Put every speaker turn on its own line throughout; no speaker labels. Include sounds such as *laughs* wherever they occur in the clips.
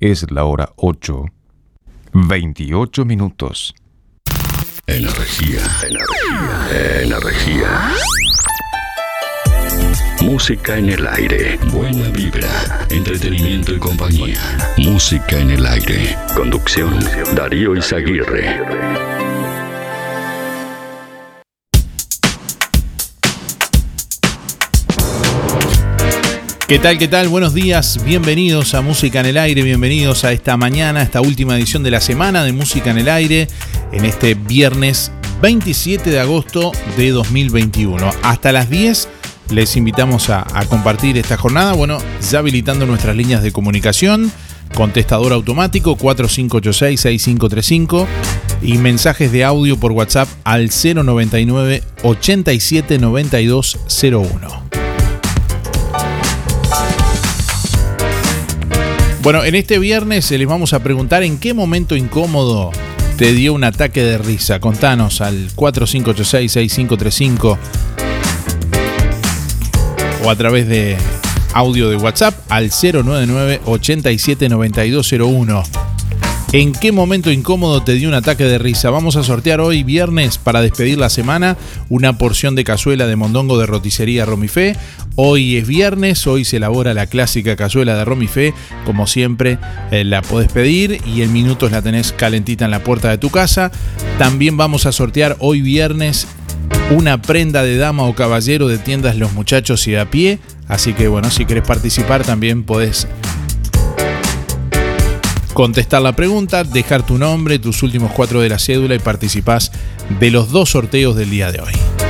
Es la hora 8. 28 minutos.
Energía, energía, energía. Música en el aire. Buena vibra, entretenimiento y compañía. Música en el aire. Conducción, Darío Izaguirre.
¿Qué tal? ¿Qué tal? Buenos días, bienvenidos a Música en el Aire, bienvenidos a esta mañana, esta última edición de la semana de Música en el Aire, en este viernes 27 de agosto de 2021. Hasta las 10 les invitamos a, compartir esta jornada, bueno, ya habilitando nuestras líneas de comunicación, contestador automático 4586-6535 y mensajes de audio por WhatsApp al 099 87 Bueno, en este viernes les vamos a preguntar en qué momento incómodo te dio un ataque de risa. Contanos al 4586-6535 o a través de audio de WhatsApp al 099 879201 ¿En qué momento incómodo te dio un ataque de risa? Vamos a sortear hoy viernes para despedir la semana una porción de cazuela de mondongo de roticería Romifé. Hoy es viernes, hoy se elabora la clásica cazuela de Romifé. Como siempre, eh, la podés pedir y en minutos la tenés calentita en la puerta de tu casa. También vamos a sortear hoy viernes una prenda de dama o caballero de tiendas Los Muchachos y a pie. Así que bueno, si querés participar también podés contestar la pregunta, dejar tu nombre, tus últimos cuatro de la cédula y participás de los dos sorteos del día de hoy.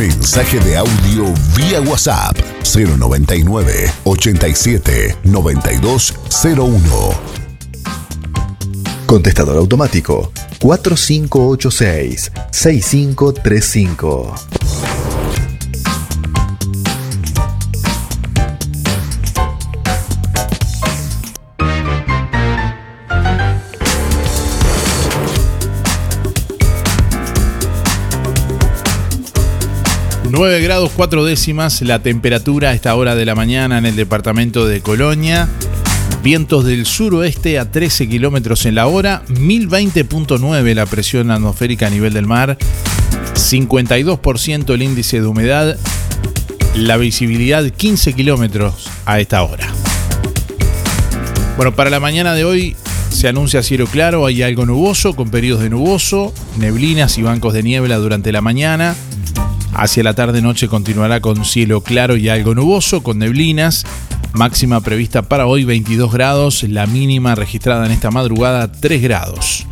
Mensaje de audio vía WhatsApp 099 87 9201. Contestador automático 4586 6535.
9 grados 4 décimas la temperatura a esta hora de la mañana en el departamento de Colonia. Vientos del suroeste a 13 kilómetros en la hora, 1020.9 la presión atmosférica a nivel del mar, 52% el índice de humedad, la visibilidad 15 kilómetros a esta hora. Bueno, para la mañana de hoy se anuncia cielo claro, hay algo nuboso con periodos de nuboso, neblinas y bancos de niebla durante la mañana. Hacia la tarde-noche continuará con cielo claro y algo nuboso, con neblinas. Máxima prevista para hoy 22 grados, la mínima registrada en esta madrugada 3 grados.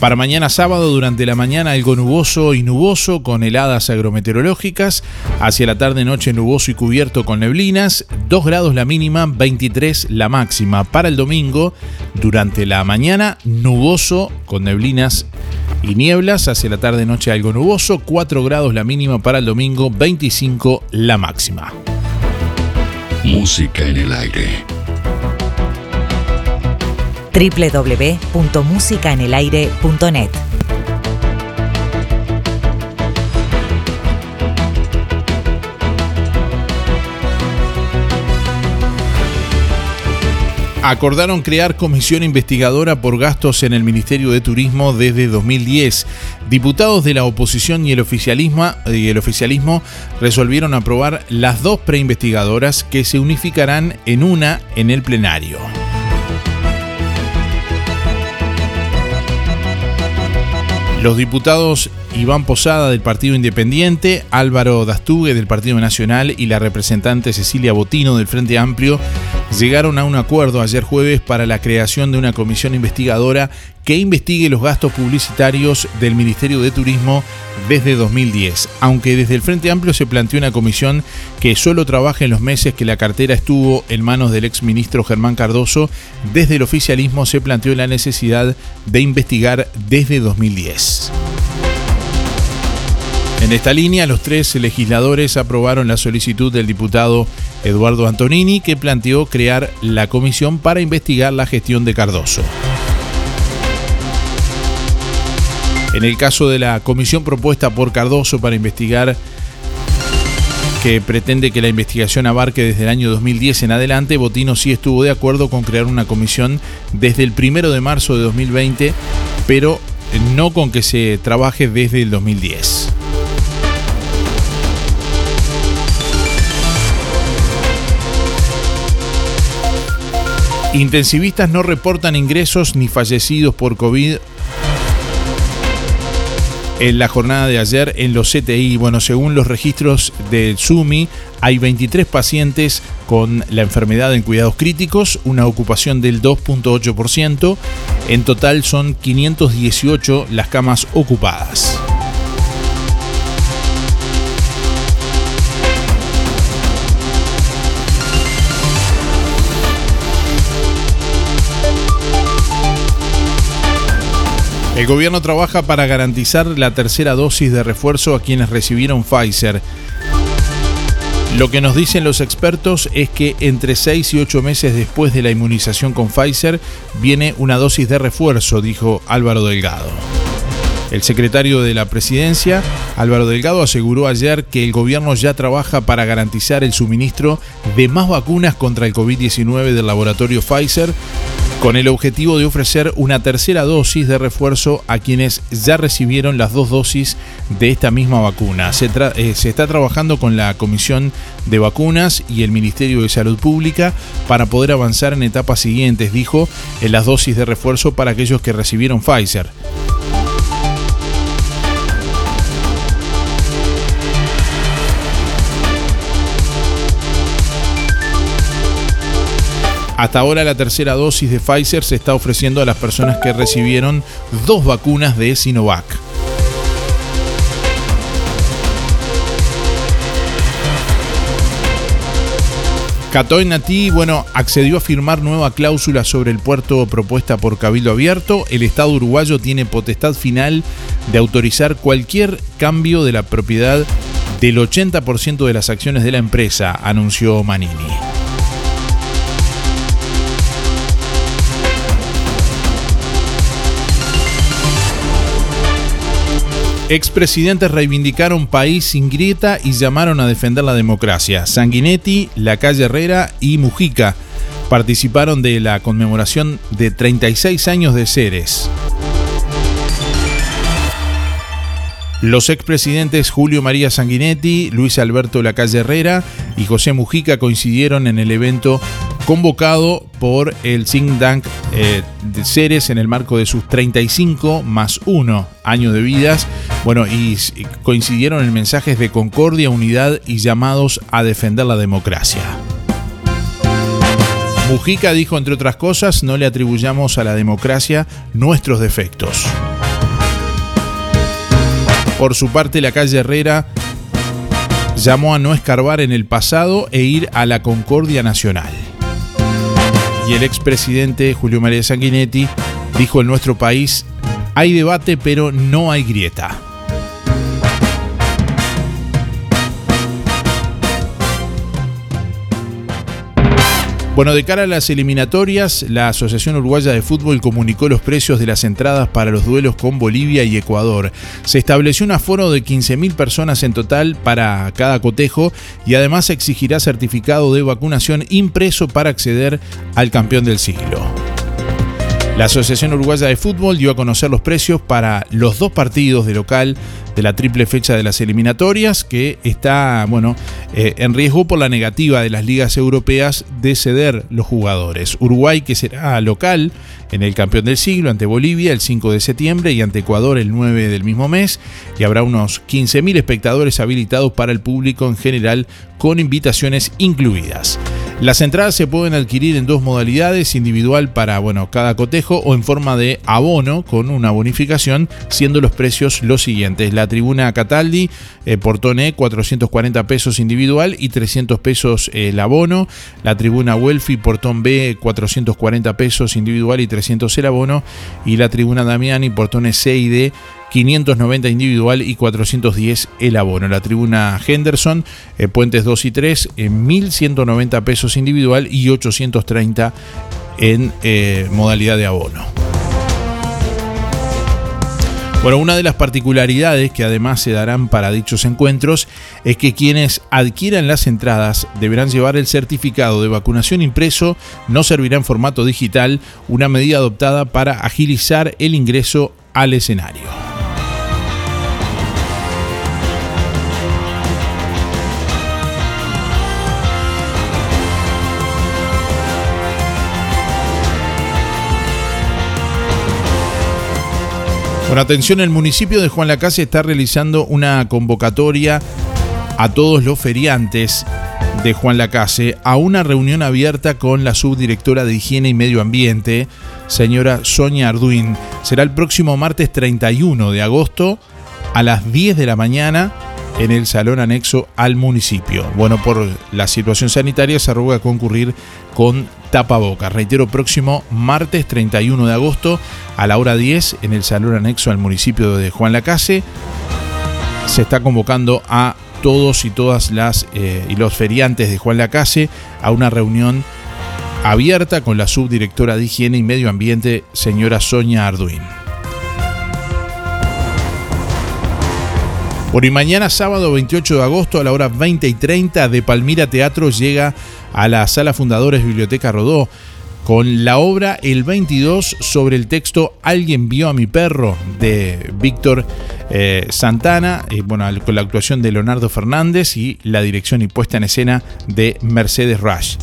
Para mañana sábado, durante la mañana algo nuboso y nuboso con heladas agrometeorológicas. Hacia la tarde-noche nuboso y cubierto con neblinas. 2 grados la mínima, 23 la máxima. Para el domingo, durante la mañana nuboso con neblinas y nieblas. Hacia la tarde-noche algo nuboso. 4 grados la mínima para el domingo, 25 la máxima.
Música en el aire
www.musicaenelaire.net.
acordaron crear comisión investigadora por gastos en el Ministerio de Turismo desde 2010. Diputados de la oposición y el oficialismo, y el oficialismo resolvieron aprobar las dos preinvestigadoras que se unificarán en una en el plenario. Los diputados Iván Posada del Partido Independiente, Álvaro Dastugue del Partido Nacional y la representante Cecilia Botino del Frente Amplio llegaron a un acuerdo ayer jueves para la creación de una comisión investigadora que investigue los gastos publicitarios del Ministerio de Turismo desde 2010, aunque desde el Frente Amplio se planteó una comisión que solo trabaje en los meses que la cartera estuvo en manos del exministro Germán Cardoso, desde el oficialismo se planteó la necesidad de investigar desde 2010. En esta línea, los tres legisladores aprobaron la solicitud del diputado Eduardo Antonini, que planteó crear la comisión para investigar la gestión de Cardoso. En el caso de la comisión propuesta por Cardoso para investigar que pretende que la investigación abarque desde el año 2010 en adelante, Botino sí estuvo de acuerdo con crear una comisión desde el primero de marzo de 2020, pero no con que se trabaje desde el 2010. Intensivistas no reportan ingresos ni fallecidos por COVID en la jornada de ayer en los CTI. Bueno, según los registros del SUMI, hay 23 pacientes con la enfermedad en cuidados críticos, una ocupación del 2.8%. En total son 518 las camas ocupadas. El gobierno trabaja para garantizar la tercera dosis de refuerzo a quienes recibieron Pfizer. Lo que nos dicen los expertos es que entre 6 y 8 meses después de la inmunización con Pfizer viene una dosis de refuerzo, dijo Álvaro Delgado. El secretario de la presidencia, Álvaro Delgado, aseguró ayer que el gobierno ya trabaja para garantizar el suministro de más vacunas contra el COVID-19 del laboratorio Pfizer con el objetivo de ofrecer una tercera dosis de refuerzo a quienes ya recibieron las dos dosis de esta misma vacuna. Se, eh, está trabajando con la Comisión de Vacunas y el Ministerio de Salud Pública para poder avanzar en etapas siguientes, dijo, en las dosis de refuerzo para aquellos que recibieron Pfizer. Hasta ahora la tercera dosis de Pfizer se está ofreciendo a las personas que recibieron dos vacunas de Sinovac. Catoy Nati, bueno, accedió a firmar nueva cláusula sobre el puerto propuesta por Cabildo Abierto. El Estado uruguayo tiene potestad final de autorizar cualquier cambio de la propiedad del 80% de las acciones de la empresa, anunció Manini. Expresidentes reivindicaron país sin grieta y llamaron a defender la democracia. Sanguinetti, La Calle Herrera y Mujica participaron de la conmemoración de 36 años de Ceres. Los expresidentes Julio María Sanguinetti, Luis Alberto Lacalle Herrera y José Mujica coincidieron en el evento convocado por el think tank eh, de Ceres en el marco de sus 35 más 1 años de vidas. Bueno, y coincidieron en mensajes de concordia, unidad y llamados a defender la democracia. Mujica dijo, entre otras cosas, no le atribuyamos a la democracia nuestros defectos. Por su parte, la calle Herrera llamó a no escarbar en el pasado e ir a la concordia nacional. Y el expresidente Julio María Sanguinetti dijo en nuestro país, hay debate pero no hay grieta. Bueno, de cara a las eliminatorias, la Asociación Uruguaya de Fútbol comunicó los precios de las entradas para los duelos con Bolivia y Ecuador. Se estableció un aforo de 15.000 personas en total para cada cotejo y además exigirá certificado de vacunación impreso para acceder al campeón del siglo. La Asociación Uruguaya de Fútbol dio a conocer los precios para los dos partidos de local de la triple fecha de las eliminatorias, que está, bueno, eh, en riesgo por la negativa de las ligas europeas de ceder los jugadores. Uruguay, que será local en el campeón del siglo ante Bolivia el 5 de septiembre y ante Ecuador el 9 del mismo mes, y habrá unos 15.000 espectadores habilitados para el público en general con invitaciones incluidas. Las entradas se pueden adquirir en dos modalidades, individual para bueno, cada cotejo o en forma de abono con una bonificación, siendo los precios los siguientes. La tribuna Cataldi, portón E, 440 pesos individual y 300 pesos eh, el abono. La tribuna Welfi, portón B, 440 pesos individual y 300 el abono. Y la tribuna Damiani, portón C y D, 590 individual y 410 el abono. La tribuna Henderson, eh, puentes 2 y 3, en 1190 pesos individual y 830 en eh, modalidad de abono. Bueno, una de las particularidades que además se darán para dichos encuentros es que quienes adquieran las entradas deberán llevar el certificado de vacunación impreso, no servirá en formato digital, una medida adoptada para agilizar el ingreso al escenario. Con atención, el municipio de Juan Lacase está realizando una convocatoria a todos los feriantes de Juan Lacase a una reunión abierta con la subdirectora de Higiene y Medio Ambiente, señora Sonia Arduin. Será el próximo martes 31 de agosto a las 10 de la mañana en el salón anexo al municipio. Bueno, por la situación sanitaria se arruga concurrir con tapabocas. Reitero, próximo martes 31 de agosto a la hora 10 en el salón anexo al municipio de Juan Lacase. Se está convocando a todos y todas las eh, y los feriantes de Juan Lacase a una reunión abierta con la subdirectora de Higiene y Medio Ambiente, señora Sonia Arduin. Por y mañana sábado 28 de agosto a la hora 20 y 30 de Palmira Teatro llega a la Sala Fundadores Biblioteca Rodó con la obra El 22 sobre el texto Alguien vio a mi perro de Víctor eh, Santana, eh, bueno, con la actuación de Leonardo Fernández y la dirección y puesta en escena de Mercedes Rush.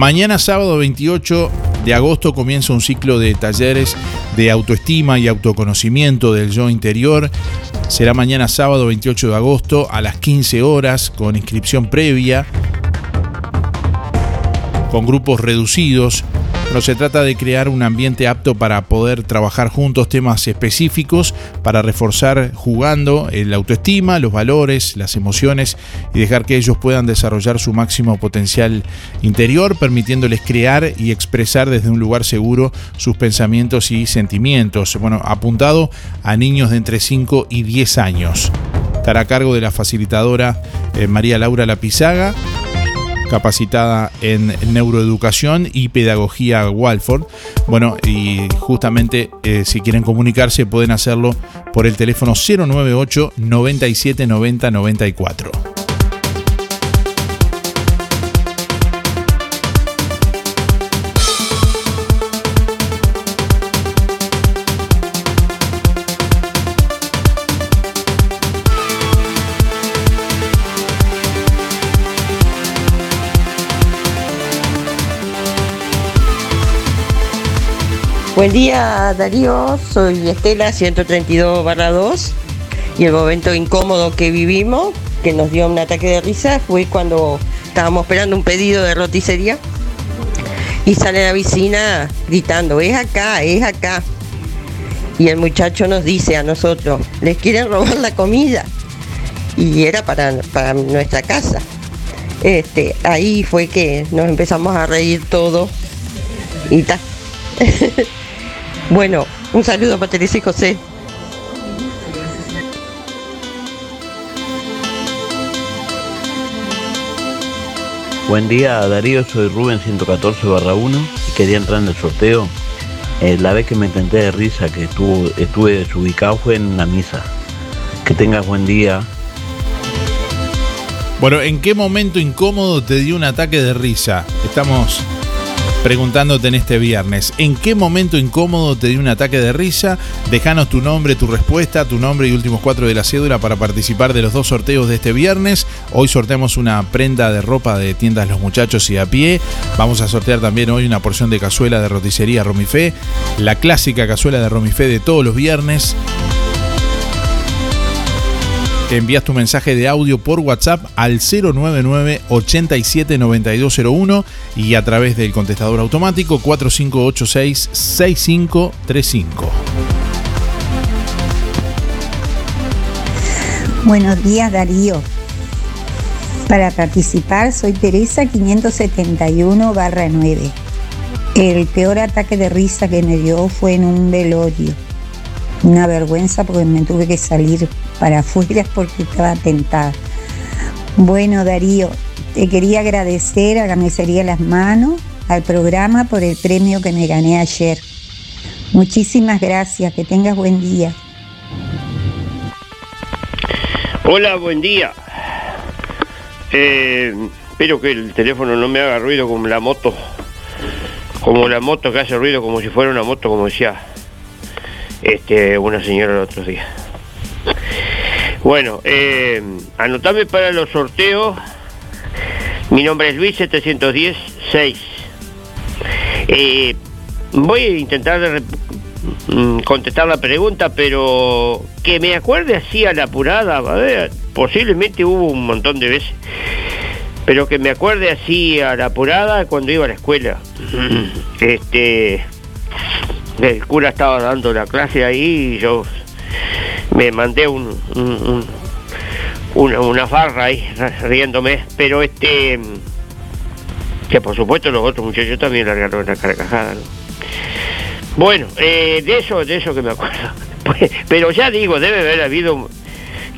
Mañana sábado 28 de agosto comienza un ciclo de talleres de autoestima y autoconocimiento del yo interior. Será mañana sábado 28 de agosto a las 15 horas con inscripción previa, con grupos reducidos. Pero se trata de crear un ambiente apto para poder trabajar juntos temas específicos, para reforzar jugando la autoestima, los valores, las emociones y dejar que ellos puedan desarrollar su máximo potencial interior, permitiéndoles crear y expresar desde un lugar seguro sus pensamientos y sentimientos. Bueno, apuntado a niños de entre 5 y 10 años. Estará a cargo de la facilitadora eh, María Laura Lapizaga capacitada en neuroeducación y pedagogía Walford. Bueno, y justamente eh, si quieren comunicarse pueden hacerlo por el teléfono 098 97 90 94.
Buen día Darío, soy Estela 132 2 y el momento incómodo que vivimos, que nos dio un ataque de risa, fue cuando estábamos esperando un pedido de roticería y sale la vecina gritando, es acá, es acá. Y el muchacho nos dice a nosotros, les quieren robar la comida. Y era para, para nuestra casa. Este, ahí fue que nos empezamos a reír todo y tal. *laughs* Bueno, un saludo para Teresa y José.
Buen día Darío, soy Rubén 114 barra 1 y quería entrar en el sorteo. Eh, la vez que me intenté de risa que estuvo, estuve desubicado fue en la misa. Que tengas buen día.
Bueno, ¿en qué momento incómodo te dio un ataque de risa? Estamos preguntándote en este viernes, ¿en qué momento incómodo te dio un ataque de risa? Déjanos tu nombre, tu respuesta, tu nombre y últimos cuatro de la cédula para participar de los dos sorteos de este viernes. Hoy sorteamos una prenda de ropa de tiendas Los Muchachos y a pie. Vamos a sortear también hoy una porción de cazuela de roticería Romifé, la clásica cazuela de Romifé de todos los viernes envías tu mensaje de audio por WhatsApp al 099 87 9201 y a través del contestador automático 4586 6535.
Buenos días Darío. Para participar soy Teresa 571 barra 9. El peor ataque de risa que me dio fue en un velorio. Una vergüenza porque me tuve que salir para afuera porque estaba tentada. Bueno, Darío, te quería agradecer a Carnicería Las Manos, al programa por el premio que me gané ayer. Muchísimas gracias, que tengas buen día.
Hola, buen día. Eh, espero que el teléfono no me haga ruido como la moto. Como la moto que hace ruido como si fuera una moto, como decía este, una señora el otro día. Bueno, eh, anotame para los sorteos. Mi nombre es Luis 710-6. Eh, voy a intentar mm, contestar la pregunta, pero que me acuerde así a la apurada, a ver, posiblemente hubo un montón de veces, pero que me acuerde así a la apurada cuando iba a la escuela. Este, el cura estaba dando la clase ahí y yo me mandé un, un- un- una, una farra ahí *laughs* riéndome, pero este que por supuesto los otros muchachos también largaron la carcajada, ¿no? Bueno, eh, de eso, de eso que me acuerdo. *laughs* Pues, pero ya digo, debe haber habido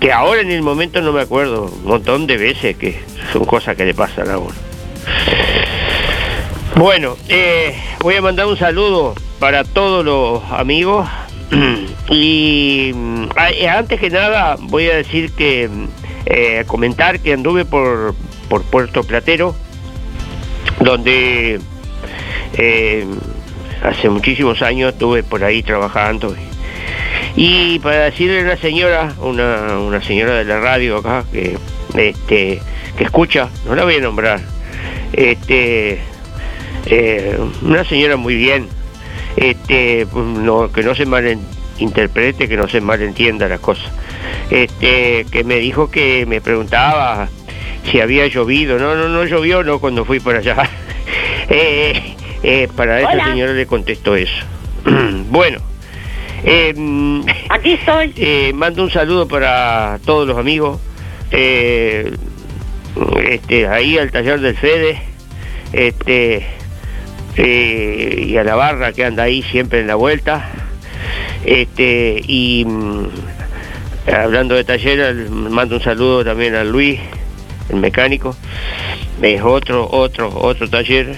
que ahora en el momento no me acuerdo, un montón de veces que son cosas que le pasan a uno. Bueno, eh, voy a mandar un saludo para todos los amigos *clears throat* y mm, antes que nada voy a decir que eh, comentar que anduve por, por Puerto Platero donde eh, hace muchísimos años estuve por ahí trabajando. Y para decirle a una señora, una, una señora de la radio acá que este que escucha, no la voy a nombrar, este eh, una señora muy bien, este no, que no se malinterprete, que no se malentienda las cosas, este que me dijo que me preguntaba si había llovido, no, no, no llovió, no cuando fui por allá. *laughs* Eh, eh, para esa
Hola.
señora le contesto eso. *clears throat* bueno, eh,
Aquí estoy. *laughs*
eh, mando un saludo para todos los amigos. eh, este, ahí al taller del Fede. Este, eh, y a la barra que anda ahí siempre en la vuelta. Este, y mm, hablando de taller, al- mando un saludo también a Luis, el mecánico. Es otro, otro, otro taller.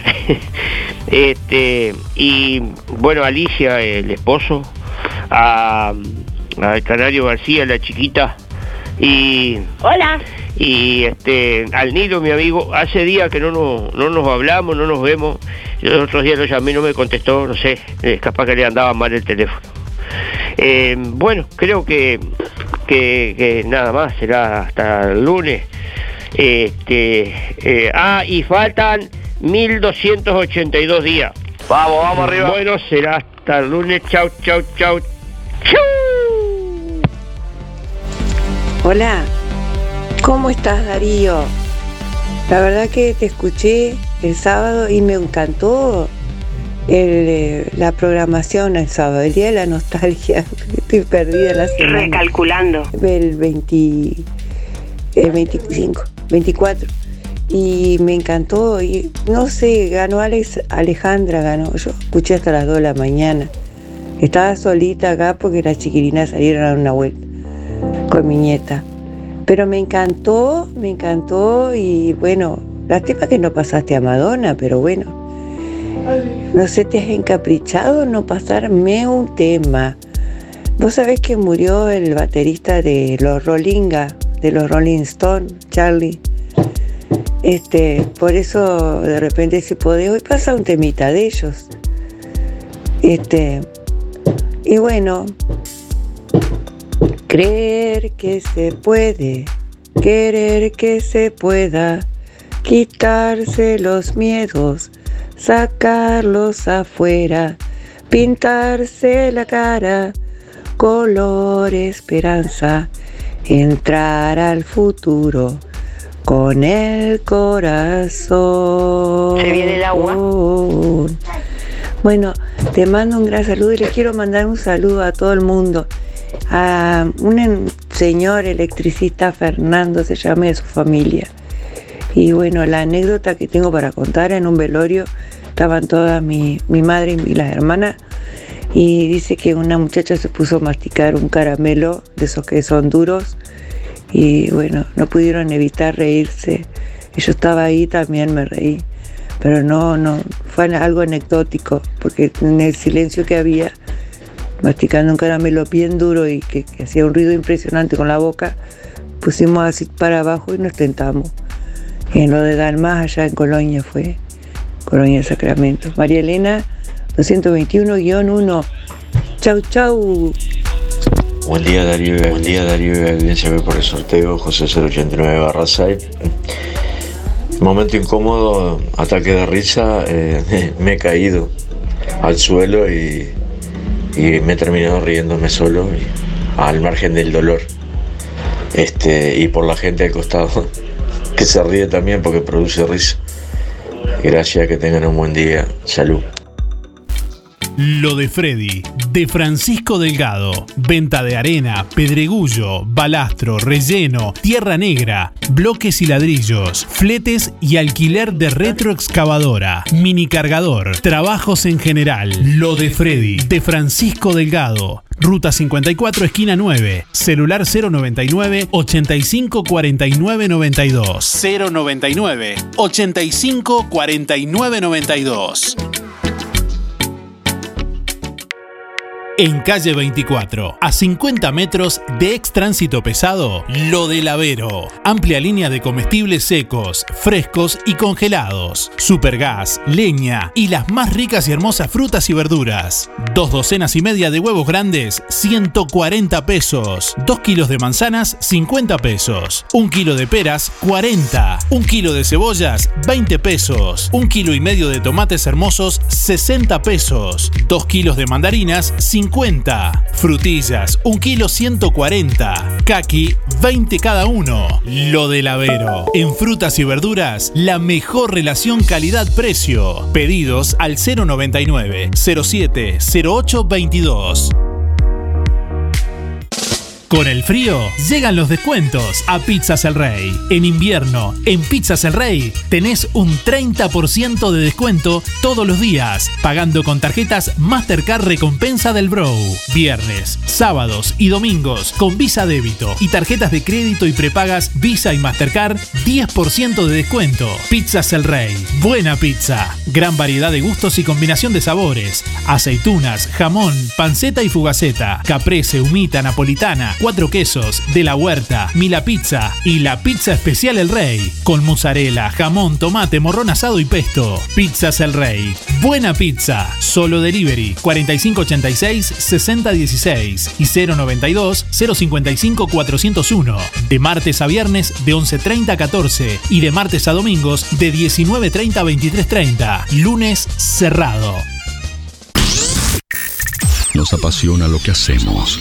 *laughs* este, y bueno, Alicia, el esposo, a, al Canario García, la chiquita, y
Hola.
y este al Nilo, mi amigo, hace días que no nos, no nos hablamos, no nos vemos. Yo los otros días lo llamé, no me contestó, no sé, eh, capaz que le andaba mal el teléfono. Eh, bueno, creo que, que, que nada más, será hasta el lunes. Este, eh, ah, y faltan 1282 días.
Vamos, vamos arriba.
Bueno, será hasta el lunes. Chau, chau, chau. Chau.
Hola, ¿cómo estás Darío? La verdad que te escuché el sábado y me encantó el, eh, la programación el sábado, el día de la nostalgia. *laughs* Estoy perdida la semana.
Recalculando.
El 20, el 25, 24. Y me encantó. Y no sé, ganó Alex, Alejandra, ganó. Yo escuché hasta las 2 de la mañana. Estaba solita acá porque las chiquilinas salieron a dar una vuelta con mi nieta. Pero me encantó, me encantó y bueno, lástima que no pasaste a Madonna, pero bueno. No sé, te has encaprichado no pasarme un tema. Vos sabés que murió el baterista de los Rollinga, de los Rolling Stones, Charlie. Este, por eso de repente si podés, hoy pasa un temita de ellos. Este, y bueno, creer que se puede, querer que se pueda, quitarse los miedos, sacarlos afuera, pintarse la cara, color esperanza, entrar al futuro con el corazón.
¿Se viene el agua?
Bueno, te mando un gran saludo y les quiero mandar un saludo a todo el mundo. A un señor electricista Fernando se llama de su familia. Y bueno, la anécdota que tengo para contar en un velorio estaban todas mi, mi madre y las hermanas y dice que una muchacha se puso a masticar un caramelo de esos que son duros y bueno, no pudieron evitar reírse. Yo estaba ahí también me reí, pero no, no, fue algo anecdótico, porque en el silencio que había, masticando un caramelo bien duro y que, que hacía un ruido impresionante con la boca, pusimos así para abajo y nos tentamos. En lo de Dalmas, allá en Colonia fue, Colonia Sacramento. María Elena, 221-1. Chau, chau.
Buen día Darío, buen día Darío, evidenciame por el sorteo, José 089 barra 6. Momento incómodo, ataque de risa, eh, *laughs* me he caído al suelo y, me he terminado riéndome solo al margen del dolor. Este, y por la gente al costado que se ríe también porque produce risa. Gracias, que tengan un buen día. Salud.
Lo de Freddy, de Francisco Delgado. Venta de arena, pedregullo, balastro, relleno, tierra negra, bloques y ladrillos, fletes y alquiler de retroexcavadora, mini cargador, trabajos en general. Lo de Freddy, de Francisco Delgado. Ruta 54, esquina 9. Celular 099 85 49 92. 099 85 49 92. En calle 24, a 50 metros de ex tránsito pesado, Lo del Avero. Amplia línea de comestibles secos, frescos y congelados. Supergas, leña y las más ricas y hermosas frutas y verduras. Dos docenas y media de huevos grandes, 140 pesos. Dos kilos de manzanas, 50 pesos. Un kilo de peras, 40. Un kilo de cebollas, 20 pesos. Un kilo y medio de tomates hermosos, 60 pesos. Dos kilos de mandarinas, 50. Frutillas, un kilo 140. Kaki, 20 cada uno. Lo del Avero. En frutas y verduras, la mejor relación calidad-precio. Pedidos al 099 07 08 22. Con el frío llegan los descuentos a Pizzas El Rey. En invierno, en Pizzas El Rey tenés un 30% de descuento todos los días, pagando con tarjetas Mastercard Recompensa del Bro. Viernes, sábados y domingos con Visa Débito y tarjetas de crédito y prepagas Visa y Mastercard 10% de descuento. Pizzas El Rey. Buena pizza. Gran variedad de gustos y combinación de sabores. Aceitunas, jamón, panceta y fugaceta. Caprese, humita, napolitana, cuatro quesos, de la huerta, Mila Pizza y la pizza especial El Rey. Con mozzarella, jamón, tomate, morrón asado y pesto. Pizzas El Rey. Buena pizza. Solo delivery 4586-6016 y 092 055 401. De martes a viernes de 11.30 a 14 y de martes a domingos de 19.30 a 23.30. Lunes cerrado.
Nos apasiona lo que hacemos.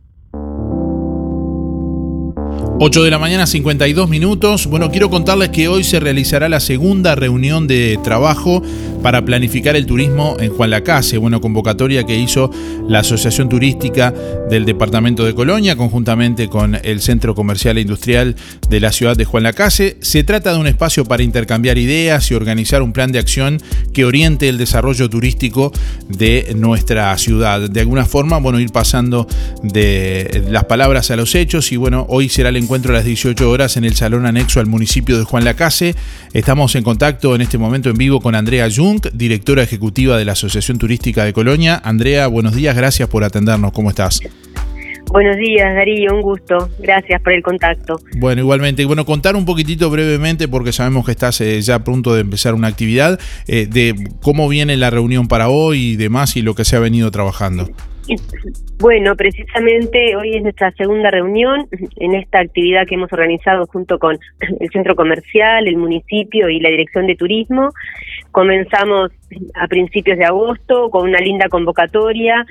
8 de la mañana, 52 minutos. Bueno, quiero contarles que hoy se realizará la segunda reunión de trabajo para planificar el turismo en Juan Lacase. Bueno, convocatoria que hizo la Asociación Turística del Departamento de Colonia, conjuntamente con el Centro Comercial e Industrial de la ciudad de Juan Lacase. Se trata de un espacio para intercambiar ideas y organizar un plan de acción que oriente el desarrollo turístico de nuestra ciudad. De alguna forma, bueno, ir pasando de las palabras a los hechos y bueno, hoy será el encuentro a las 18 horas en el salón anexo al municipio de Juan Lacase. Estamos en contacto en este momento en vivo con Andrea Jung, directora ejecutiva de la Asociación Turística de Colonia. Andrea, buenos días, gracias por atendernos. ¿Cómo estás?
Buenos días, Darío, un gusto. Gracias por el contacto.
Bueno, igualmente, bueno, contar un poquitito brevemente, porque sabemos que estás eh, ya a punto de empezar una actividad, eh, de cómo viene la reunión para hoy y demás y lo que se ha venido trabajando.
Bueno, precisamente hoy es nuestra segunda reunión en esta actividad que hemos organizado junto con el centro comercial, el municipio y la dirección de turismo. Comenzamos a principios de agosto con una linda convocatoria,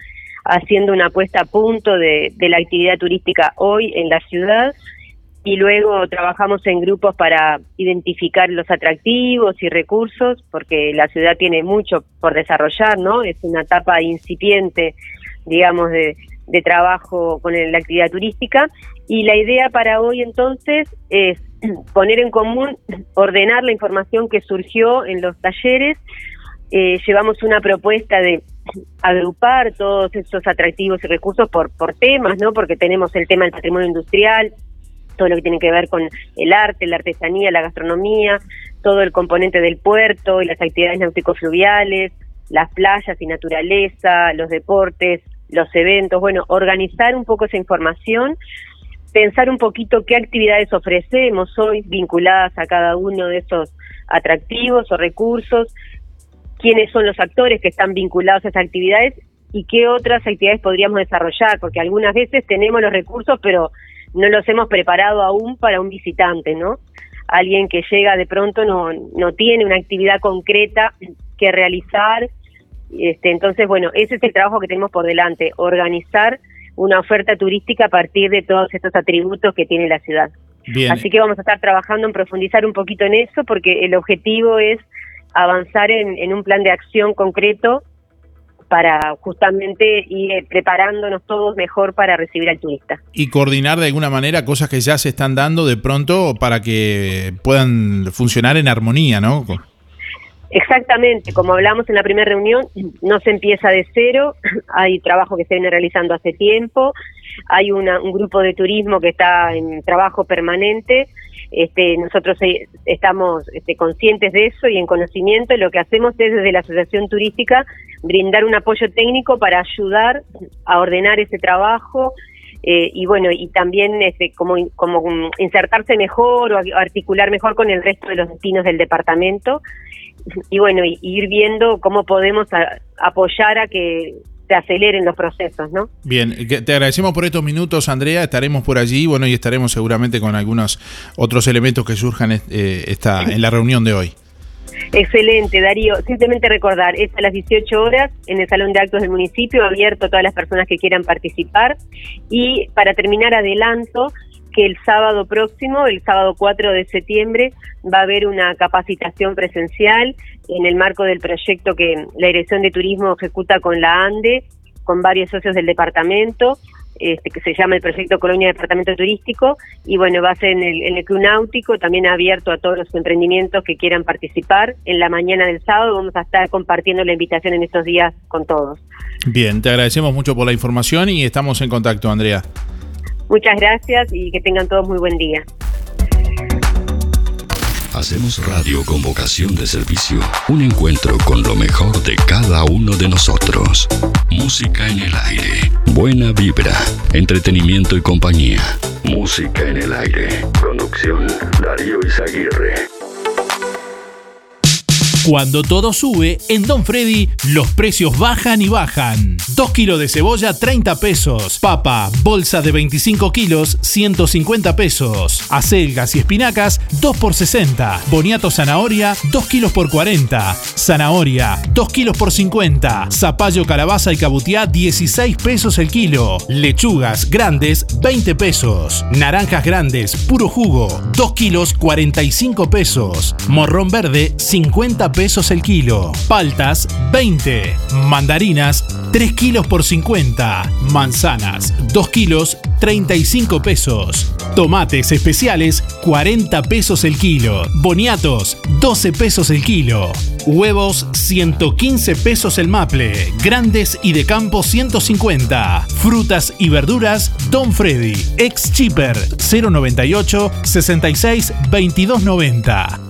haciendo una puesta a punto de, de la actividad turística hoy en la ciudad y luego trabajamos en grupos para identificar los atractivos y recursos, porque la ciudad tiene mucho por desarrollar, ¿no? Es una etapa incipiente, digamos, de, de trabajo con la actividad turística. Y la idea para hoy entonces es *clears throat* poner en común, *clears throat* ordenar la información que surgió en los talleres. Eh, llevamos una propuesta de *clears throat* agrupar todos estos atractivos y recursos por, por temas, ¿no? Porque tenemos el tema del patrimonio industrial, todo lo que tiene que ver con el arte, la artesanía, la gastronomía, todo el componente del puerto y las actividades náutico-fluviales, las playas y naturaleza, los deportes, los eventos, bueno, organizar un poco esa información, pensar un poquito qué actividades ofrecemos hoy vinculadas a cada uno de esos atractivos o recursos, quiénes son los actores que están vinculados a esas actividades y qué otras actividades podríamos desarrollar, porque algunas veces tenemos los recursos, pero no los hemos preparado aún para un visitante, ¿no? Alguien que llega de pronto no, no tiene una actividad concreta que realizar. Este, entonces, bueno, ese es el trabajo que tenemos por delante, organizar una oferta turística a partir de todos estos atributos que tiene la ciudad. Así que vamos a estar trabajando en profundizar un poquito en eso, porque el objetivo es avanzar en, en un plan de acción concreto para justamente ir preparándonos todos mejor para recibir al turista.
Y coordinar de alguna manera cosas que ya se están dando de pronto para que puedan funcionar en armonía, ¿no?
Exactamente, como hablamos en la primera reunión, no se empieza de cero, *clears throat* hay trabajo que se viene realizando hace tiempo, hay un grupo de turismo que está en trabajo permanente, este, nosotros eh, estamos este, conscientes de eso y en conocimiento. Lo que hacemos es desde la Asociación Turística brindar un apoyo técnico para ayudar a ordenar ese trabajo eh, y bueno, y también este, como, como insertarse mejor o articular mejor con el resto de los destinos del departamento y bueno, y, ir viendo cómo podemos apoyar a que se aceleren los procesos, ¿no?
Bien, te agradecemos por estos minutos, Andrea. Estaremos por allí, bueno, y estaremos seguramente con algunos otros elementos que surjan eh, esta, en la reunión de hoy.
Excelente, Darío. Simplemente recordar, es a las 18 horas en el Salón de Actos del municipio, abierto a todas las personas que quieran participar. Y para terminar, adelanto que el sábado próximo, el sábado 4 de septiembre, va a haber una capacitación presencial en el marco del proyecto que la Dirección de Turismo ejecuta con la ANDE, con varios socios del departamento, este, que se llama el proyecto Colonia Departamento Turístico, y bueno, va a ser en el, en el Club Náutico, también abierto a todos los emprendimientos que quieran participar. En la mañana del sábado vamos a estar compartiendo la invitación en estos días con todos.
Bien, te agradecemos mucho por la información y estamos en contacto, Andrea.
Muchas gracias y que tengan todos muy buen día.
Hacemos radio con vocación de servicio. Un encuentro con lo mejor de cada uno de nosotros. Música en el aire. Buena vibra. Entretenimiento y compañía. Música en el aire. Conducción Darío Izaguirre.
Cuando todo sube, en Don Freddy los precios bajan y bajan. 2 kilos de cebolla, 30 pesos. Papa, bolsa de 25 kilos, 150 pesos. Acelgas y espinacas, 2 por 60. Boniato zanahoria, 2 kilos por 40. Zanahoria, 2 kilos por 50. Zapallo, calabaza y cabutiá, 16 pesos el kilo. Lechugas grandes, 20 pesos. Naranjas grandes, puro jugo, 2 kilos, 45 pesos. Morrón verde, 50 pesos el kilo. Paltas, 20. Mandarinas, 3 kilos por 50. Manzanas, 2 kilos, 35 pesos. Tomates especiales, 40 pesos el kilo. Boniatos, 12 pesos el kilo. Huevos, 115 pesos el maple. Grandes y de campo, 150. Frutas y verduras, Don Freddy. Ex Cheaper, 098 66 2290.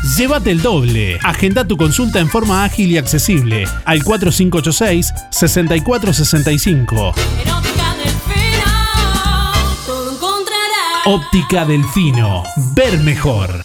llévate el doble. Agenda tu consulta en forma ágil y accesible al 4586-6465. Óptica Delfino. Ver mejor.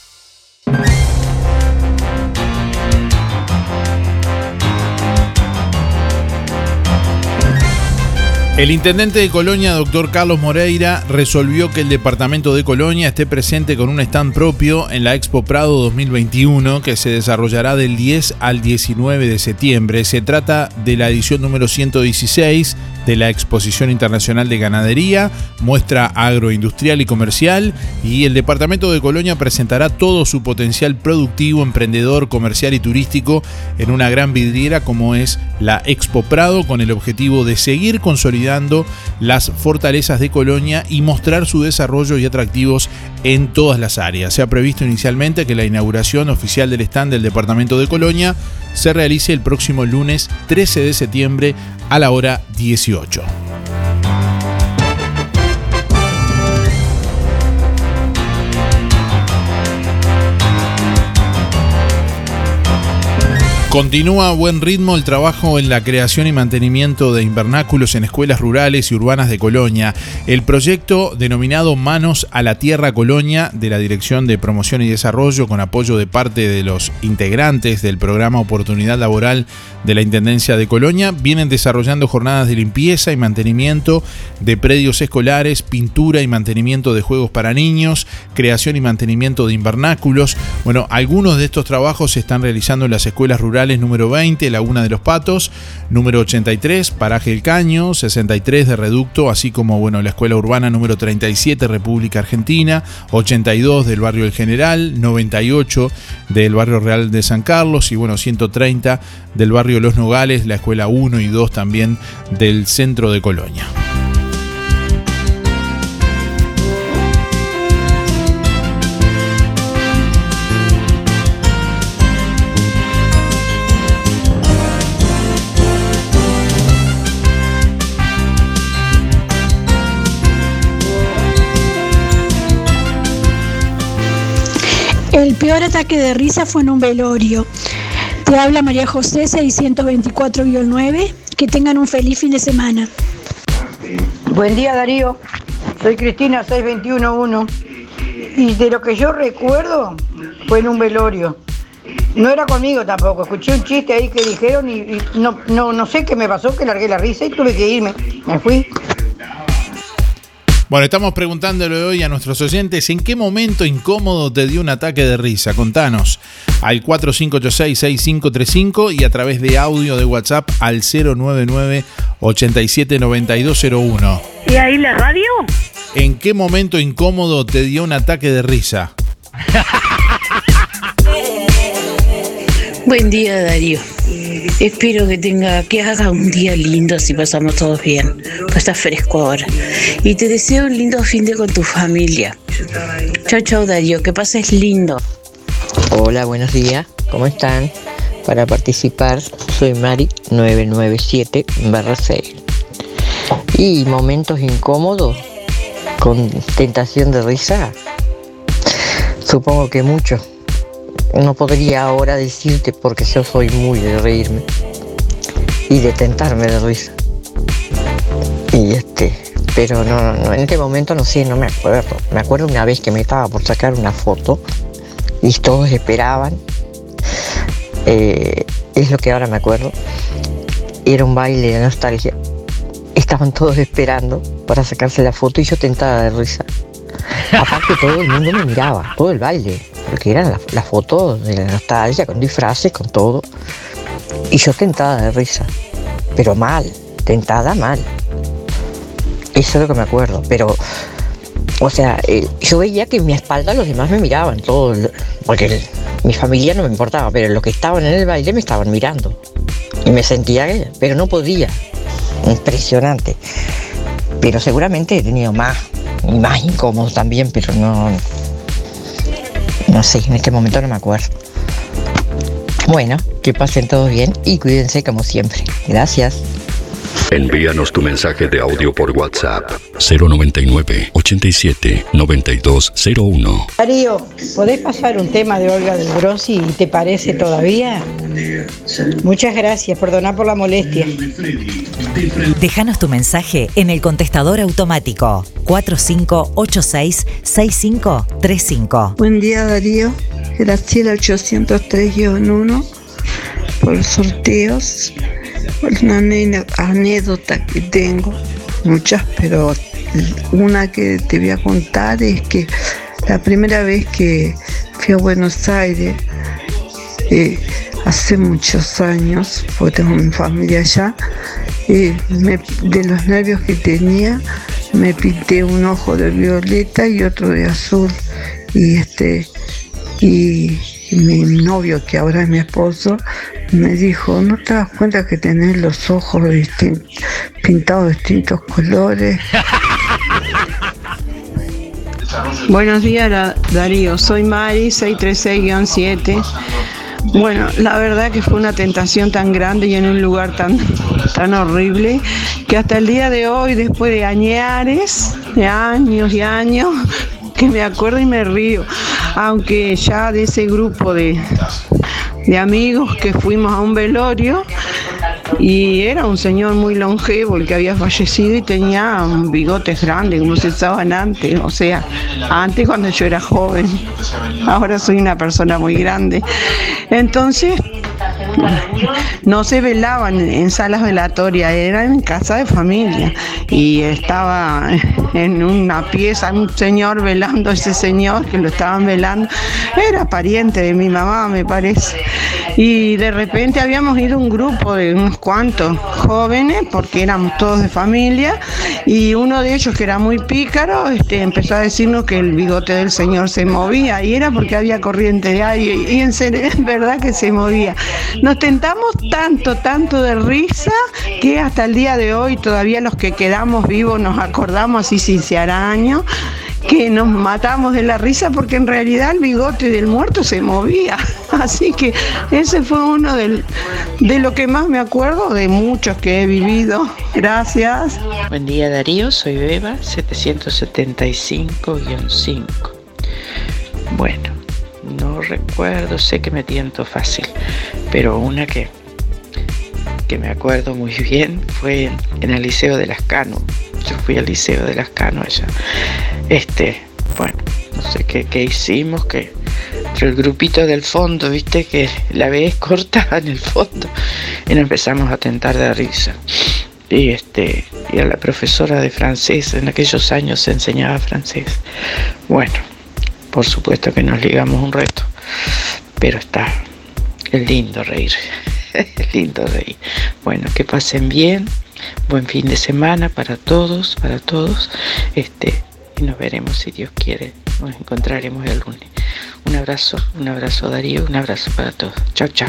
El intendente de Colonia, doctor Carlos Moreira, resolvió que el departamento de Colonia esté presente con un stand propio en la Expo Prado 2021 que se desarrollará del 10 al 19 de septiembre. Se trata de la edición número 116 de la Exposición Internacional de Ganadería, muestra agroindustrial y comercial y el departamento de Colonia presentará todo su potencial productivo, emprendedor, comercial y turístico en una gran vidriera como es la Expo Prado con el objetivo de seguir consolidando las fortalezas de Colonia y mostrar su desarrollo y atractivos en todas las áreas. Se ha previsto inicialmente que la inauguración oficial del stand del departamento de Colonia se realice el próximo lunes 13 de septiembre a la hora 18. Continúa a buen ritmo el trabajo en la creación y mantenimiento de invernáculos en escuelas rurales y urbanas de Colonia. El proyecto denominado Manos a la Tierra Colonia de la Dirección de Promoción y Desarrollo con apoyo de parte de los integrantes del programa Oportunidad Laboral de la Intendencia de Colonia vienen desarrollando jornadas de limpieza y mantenimiento de predios escolares, pintura y mantenimiento de juegos para niños, creación y mantenimiento de invernáculos. Bueno, algunos de estos trabajos se están realizando en las escuelas rurales número 20, Laguna de los Patos, número 83, Paraje El Caño, 63 de Reducto, así como bueno, la Escuela Urbana número 37, República Argentina, 82 del barrio El General, 98 del barrio Real de San Carlos y bueno, 130 del barrio Los Nogales, la Escuela 1 y 2 también del centro de Colonia.
Peor ataque de risa fue en un velorio. Te habla María José 624-9. Que tengan un feliz fin de semana.
Buen día Darío, soy Cristina 6211 y de lo que yo recuerdo fue en un velorio. No era conmigo tampoco, escuché un chiste ahí que dijeron y, y no, no, no sé qué me pasó, que largué la risa y tuve que irme. Me fui.
Bueno, estamos preguntándole hoy a nuestros oyentes en qué momento incómodo te dio un ataque de risa. Contanos al 4586-6535 y a través de audio de WhatsApp al 099-879201.
¿Y ahí la radio?
¿En qué momento incómodo te dio un ataque de risa?
Buen día, Darío. Espero que tenga, que haga un día lindo si pasamos todos bien. Pues está fresco ahora. Y te deseo un lindo fin de con tu familia. Chao, chao, Darío. Que pases lindo.
Hola, buenos días. ¿Cómo están? Para participar, soy Mari 997 6. Y momentos incómodos con tentación de risa. Supongo que mucho. No podría ahora decirte porque yo soy muy de reírme y de tentarme de risa. Y este, pero no, no, en este momento no sé, no me acuerdo. Me acuerdo una vez que me estaba por sacar una foto y todos esperaban. Eh, es lo que ahora me acuerdo. Era un baile de nostalgia. Estaban todos esperando para sacarse la foto y yo tentada de risa. Aparte todo el mundo me miraba, todo el baile, porque eran las la fotos de la nostalgia, con disfraces, con todo. Y yo tentada de risa, pero mal, tentada mal. Eso es lo que me acuerdo, pero O sea, eh, yo veía que en mi espalda los demás me miraban, todos, porque mi familia no me importaba, pero los que estaban en el baile me estaban mirando. Y me sentía, pero no podía. Impresionante. Pero seguramente he tenido más, más incómodo también, pero no. No sé, en este momento no me acuerdo. Bueno, que pasen todos bien y cuídense como siempre. Gracias.
Envíanos tu mensaje de audio por WhatsApp 099 87 9201.
Darío, ¿podés pasar un tema de Olga del Grossi y te parece todavía? Muchas gracias, perdona por la molestia.
Déjanos tu mensaje en el contestador automático 4586-6535.
Buen día Darío, Graciela 803-1 por sorteos, una anécdota que tengo, muchas, pero una que te voy a contar es que la primera vez que fui a Buenos Aires, eh, hace muchos años, porque tengo mi familia allá, eh, de los nervios que tenía, me pinté un ojo de violeta y otro de azul. Y este y mi novio, que ahora es mi esposo, me dijo, ¿no te das cuenta que tenés los ojos distin- pintados de distintos colores? *laughs*
Buenos días, Da- Darío. Soy Mari, 636-7. Bueno, la verdad que fue una tentación tan grande y en un lugar tan, tan horrible que hasta el día de hoy, después de añares, de años y años, que me acuerdo y me río. Aunque ya de ese grupo de, de amigos que fuimos a un velorio y era un señor muy longevo el que había fallecido y tenía bigotes grandes como se usaban antes, o sea, antes cuando yo era joven. Ahora soy una persona muy grande. Entonces, no se velaban en salas velatorias, eran en casa de familia. Y estaba en una pieza un señor velando ese señor que lo estaban velando. Era pariente de mi mamá, me parece. Y de repente habíamos ido un grupo de unos cuantos jóvenes, porque éramos todos de familia, y uno de ellos que era muy pícaro, este, empezó a decirnos que el bigote del señor se movía, y era porque había corriente de aire, y en *laughs* es verdad que se movía. Nos tentamos tanto, tanto de risa, que hasta el día de hoy todavía los que quedamos vivos nos acordamos así sin araño que nos matamos de la risa porque en realidad el bigote del muerto se movía. *laughs* Así que ese fue uno de lo que más me acuerdo de muchos que he vivido. Gracias.
Buen día Darío, soy Beba, 775-5. Bueno, no recuerdo, sé que me tiento fácil, pero una que, que me acuerdo muy *laughs* bien fue en el Liceo de las Cano. Yo fui al Liceo de las Cano allá. Este, bueno, no sé qué, qué hicimos, que el grupito del fondo, viste que la ves corta *laughs* en el fondo, y nos empezamos a tentar de risa y este y a la profesora de francés en aquellos años se enseñaba francés bueno por supuesto que nos ligamos un reto pero está es lindo reír *laughs* lindo reír. Bueno que pasen bien buen fin de semana para todos para todos este y nos veremos si Dios quiere nos encontraremos el lunes. Un abrazo un abrazo Darío un abrazo para todos. Chao chao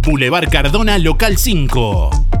Boulevard Cardona, local 5.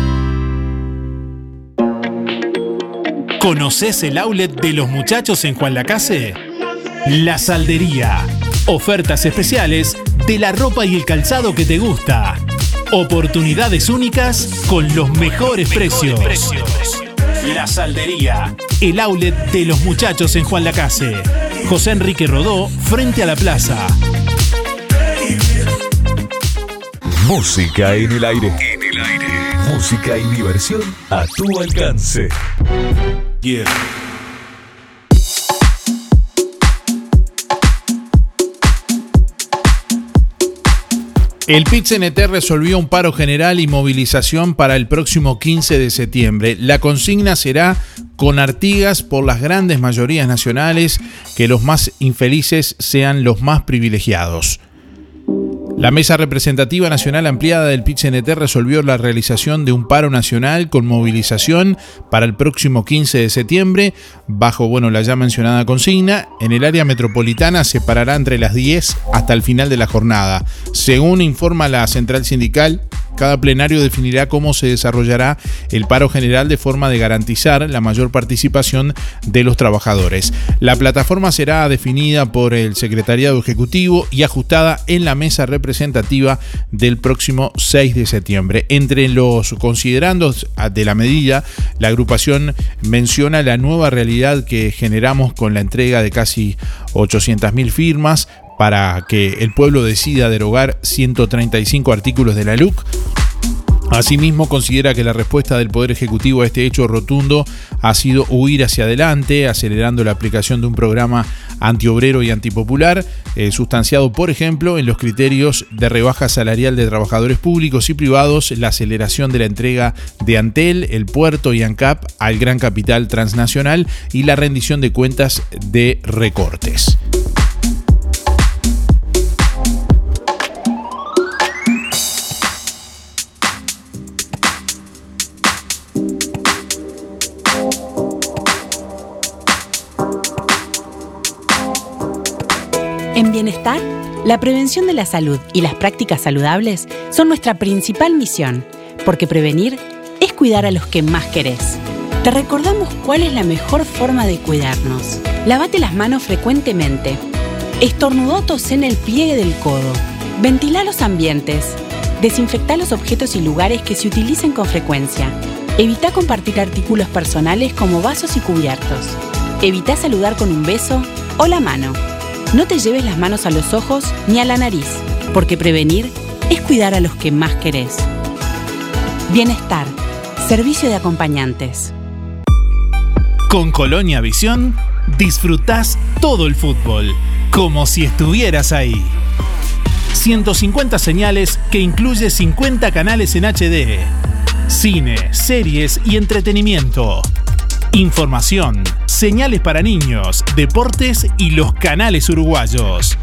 ¿Conoces el outlet de los muchachos en Juan Lacase? La Saldería. Ofertas especiales de la ropa y el calzado que te gusta. Oportunidades únicas con los mejores precios. La Saldería. El outlet de los muchachos en Juan Lacase. José Enrique Rodó, frente a la plaza.
Música en el aire. En el aire. Música y diversión a tu alcance.
El PIT-CNT resolvió un paro general y movilización para el próximo 15 de septiembre. La consigna será con Artigas por las grandes mayorías nacionales, que los más infelices sean los más privilegiados. La Mesa Representativa Nacional Ampliada del PIT-CNT resolvió la realización de un paro nacional con movilización para el próximo 15 de septiembre, bajo bueno, la ya mencionada consigna. En el área metropolitana se parará entre las 10 hasta el final de la jornada. Según informa la central sindical, cada plenario definirá cómo se desarrollará el paro general de forma de garantizar la mayor participación de los trabajadores. La plataforma será definida por el Secretariado Ejecutivo y ajustada en la mesa representativa del próximo 6 de septiembre. Entre los considerandos de la medida, la agrupación menciona la nueva realidad que generamos con la entrega de casi 800.000 firmas para que el pueblo decida derogar 135 artículos de la LUC. Asimismo, considera que la respuesta del Poder Ejecutivo a este hecho rotundo ha sido huir hacia adelante, acelerando la aplicación de un programa antiobrero y antipopular, eh, sustanciado, por ejemplo, en los criterios de rebaja salarial de trabajadores públicos y privados, la aceleración de la entrega de Antel, el puerto y ANCAP al gran capital transnacional y la rendición de cuentas de recortes.
En Bienestar, la prevención de la salud y las prácticas saludables son nuestra principal misión, porque prevenir es cuidar a los que más querés. Te recordamos cuál es la mejor forma de cuidarnos. Lavate las manos frecuentemente. Estornudó en el pliegue del codo. Ventila los ambientes. Desinfecta los objetos y lugares que se utilicen con frecuencia. Evita compartir artículos personales como vasos y cubiertos. Evita saludar con un beso o la mano. No te lleves las manos a los ojos ni a la nariz, porque prevenir es cuidar a los que más querés. Bienestar, servicio de acompañantes.
Con Colonia Visión disfrutás todo el fútbol, como si estuvieras ahí. 150 señales que incluye 50 canales en HD. Cine, series y entretenimiento. Información, señales para niños, deportes y los canales uruguayos.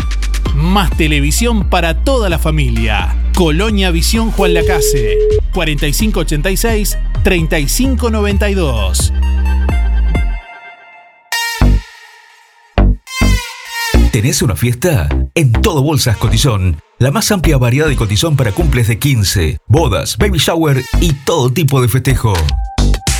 Más televisión para toda la familia. Colonia Visión Juan Lacase, 4586-3592.
¿Tenés una fiesta? En todo Bolsas Cotizón. La más amplia variedad de cotizón para cumples de 15, bodas, baby shower y todo tipo de festejo.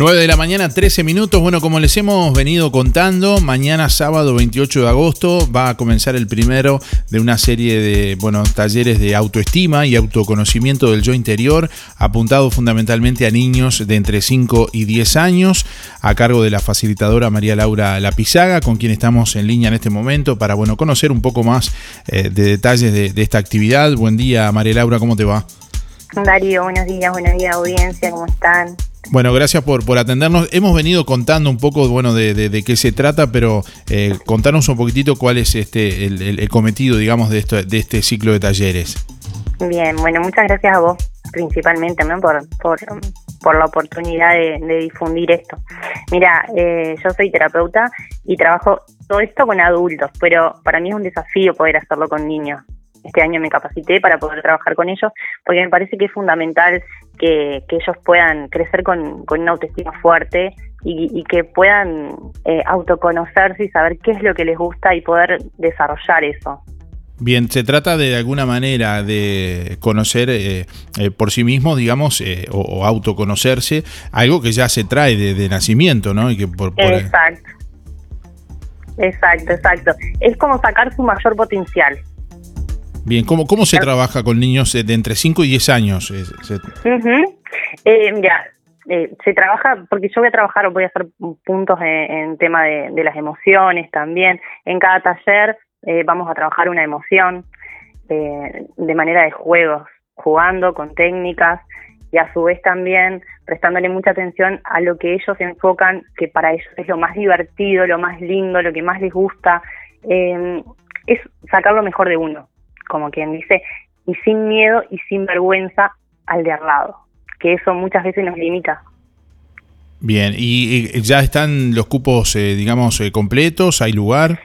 9 de la mañana, 13 minutos. Bueno, como les hemos venido contando, mañana sábado 28 de agosto va a comenzar el primero de una serie de bueno, talleres de autoestima y autoconocimiento del yo interior, apuntado fundamentalmente a niños de entre 5 y 10 años, a cargo de la facilitadora María Laura Lapizaga, con quien estamos en línea en este momento para bueno, conocer un poco más eh, de detalles de, de esta actividad. Buen día, María Laura, ¿cómo te va?
Darío, buenos días, buenos días audiencia, ¿cómo están?
Bueno, gracias por, por atendernos. Hemos venido contando un poco bueno, de, de, qué se trata, pero eh, contanos un poquitito cuál es este el, cometido, digamos, de, esto, de este ciclo de talleres.
Bien, bueno, muchas gracias a vos, principalmente, ¿no? por, por, por la oportunidad de, difundir esto. Mira, eh, yo soy terapeuta y trabajo todo esto con adultos, pero para mí es un desafío poder hacerlo con niños este año me capacité para poder trabajar con ellos, porque me parece que es fundamental que, ellos puedan crecer con, una autoestima fuerte y, que puedan eh, autoconocerse y saber qué es lo que les gusta y poder desarrollar eso.
Bien, se trata de alguna manera de conocer eh, eh, por sí mismo, digamos, o, autoconocerse, algo que ya se trae de, nacimiento, ¿no? Y que por,
Exacto. Exacto, exacto. Es como sacar su mayor potencial.
Bien, ¿cómo, cómo se trabaja con niños de entre 5 y 10 años?
Eh, mira, eh, se trabaja, porque yo voy a trabajar, voy a hacer puntos en, tema de, las emociones también. En cada taller eh, vamos a trabajar una emoción de manera de juegos, jugando con técnicas y a su vez también prestándole mucha atención a lo que ellos enfocan, que para ellos es lo más divertido, lo más lindo, lo que más les gusta, es sacar lo mejor de uno como quien dice, y sin miedo y sin vergüenza al de al lado, que eso muchas veces nos limita.
Bien, ¿y ya están los cupos, eh, digamos, eh, completos? ¿Hay lugar?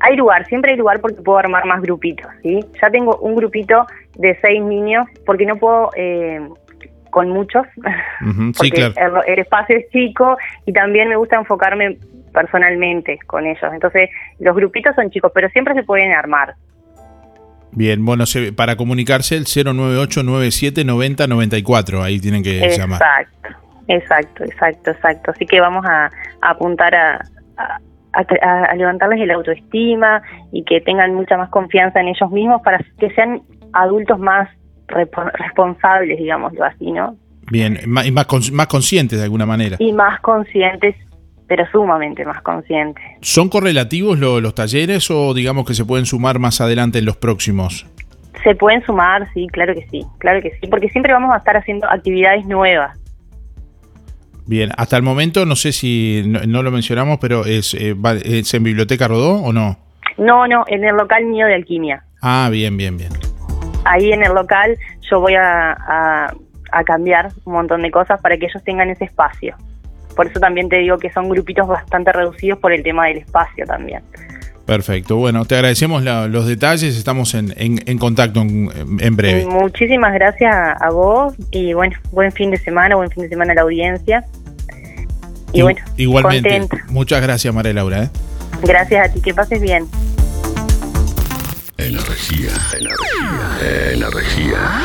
Hay lugar, siempre hay lugar porque puedo armar más grupitos, ¿sí? Ya tengo un grupito de seis niños porque no puedo eh, con muchos, *laughs* porque el, espacio es chico y también me gusta enfocarme personalmente con ellos. Entonces, los grupitos son chicos, pero siempre se pueden armar.
Bien, bueno, para comunicarse el 098-9790-94, ahí tienen que llamar.
Exacto, exacto, exacto, exacto. Así que vamos a, apuntar a, a, levantarles el autoestima y que tengan mucha más confianza en ellos mismos para que sean adultos más responsables, digámoslo así, ¿no?
Bien, más, y más, más conscientes de alguna manera.
Y más conscientes pero sumamente más consciente.
¿Son correlativos los talleres o digamos que se pueden sumar más adelante en los próximos?
Se pueden sumar, sí, claro que sí, claro que sí, porque siempre vamos a estar haciendo actividades nuevas.
Bien, hasta el momento no sé si no, lo mencionamos, pero es, eh, es en Biblioteca Rodó o no?
No, no, en el local mío de alquimia.
Ah, bien, bien, bien.
Ahí en el local yo voy a cambiar un montón de cosas para que ellos tengan ese espacio. Por eso también te digo que son grupitos bastante reducidos por el tema del espacio también.
Perfecto, bueno, te agradecemos los detalles, estamos en, en, contacto en, breve.
Muchísimas gracias a vos y bueno, buen fin de semana, buen fin de semana a la audiencia.
Y, bueno, igualmente, muchas gracias María Laura. ¿eh?
Gracias a ti, que pases bien.
Energía, energía, energía.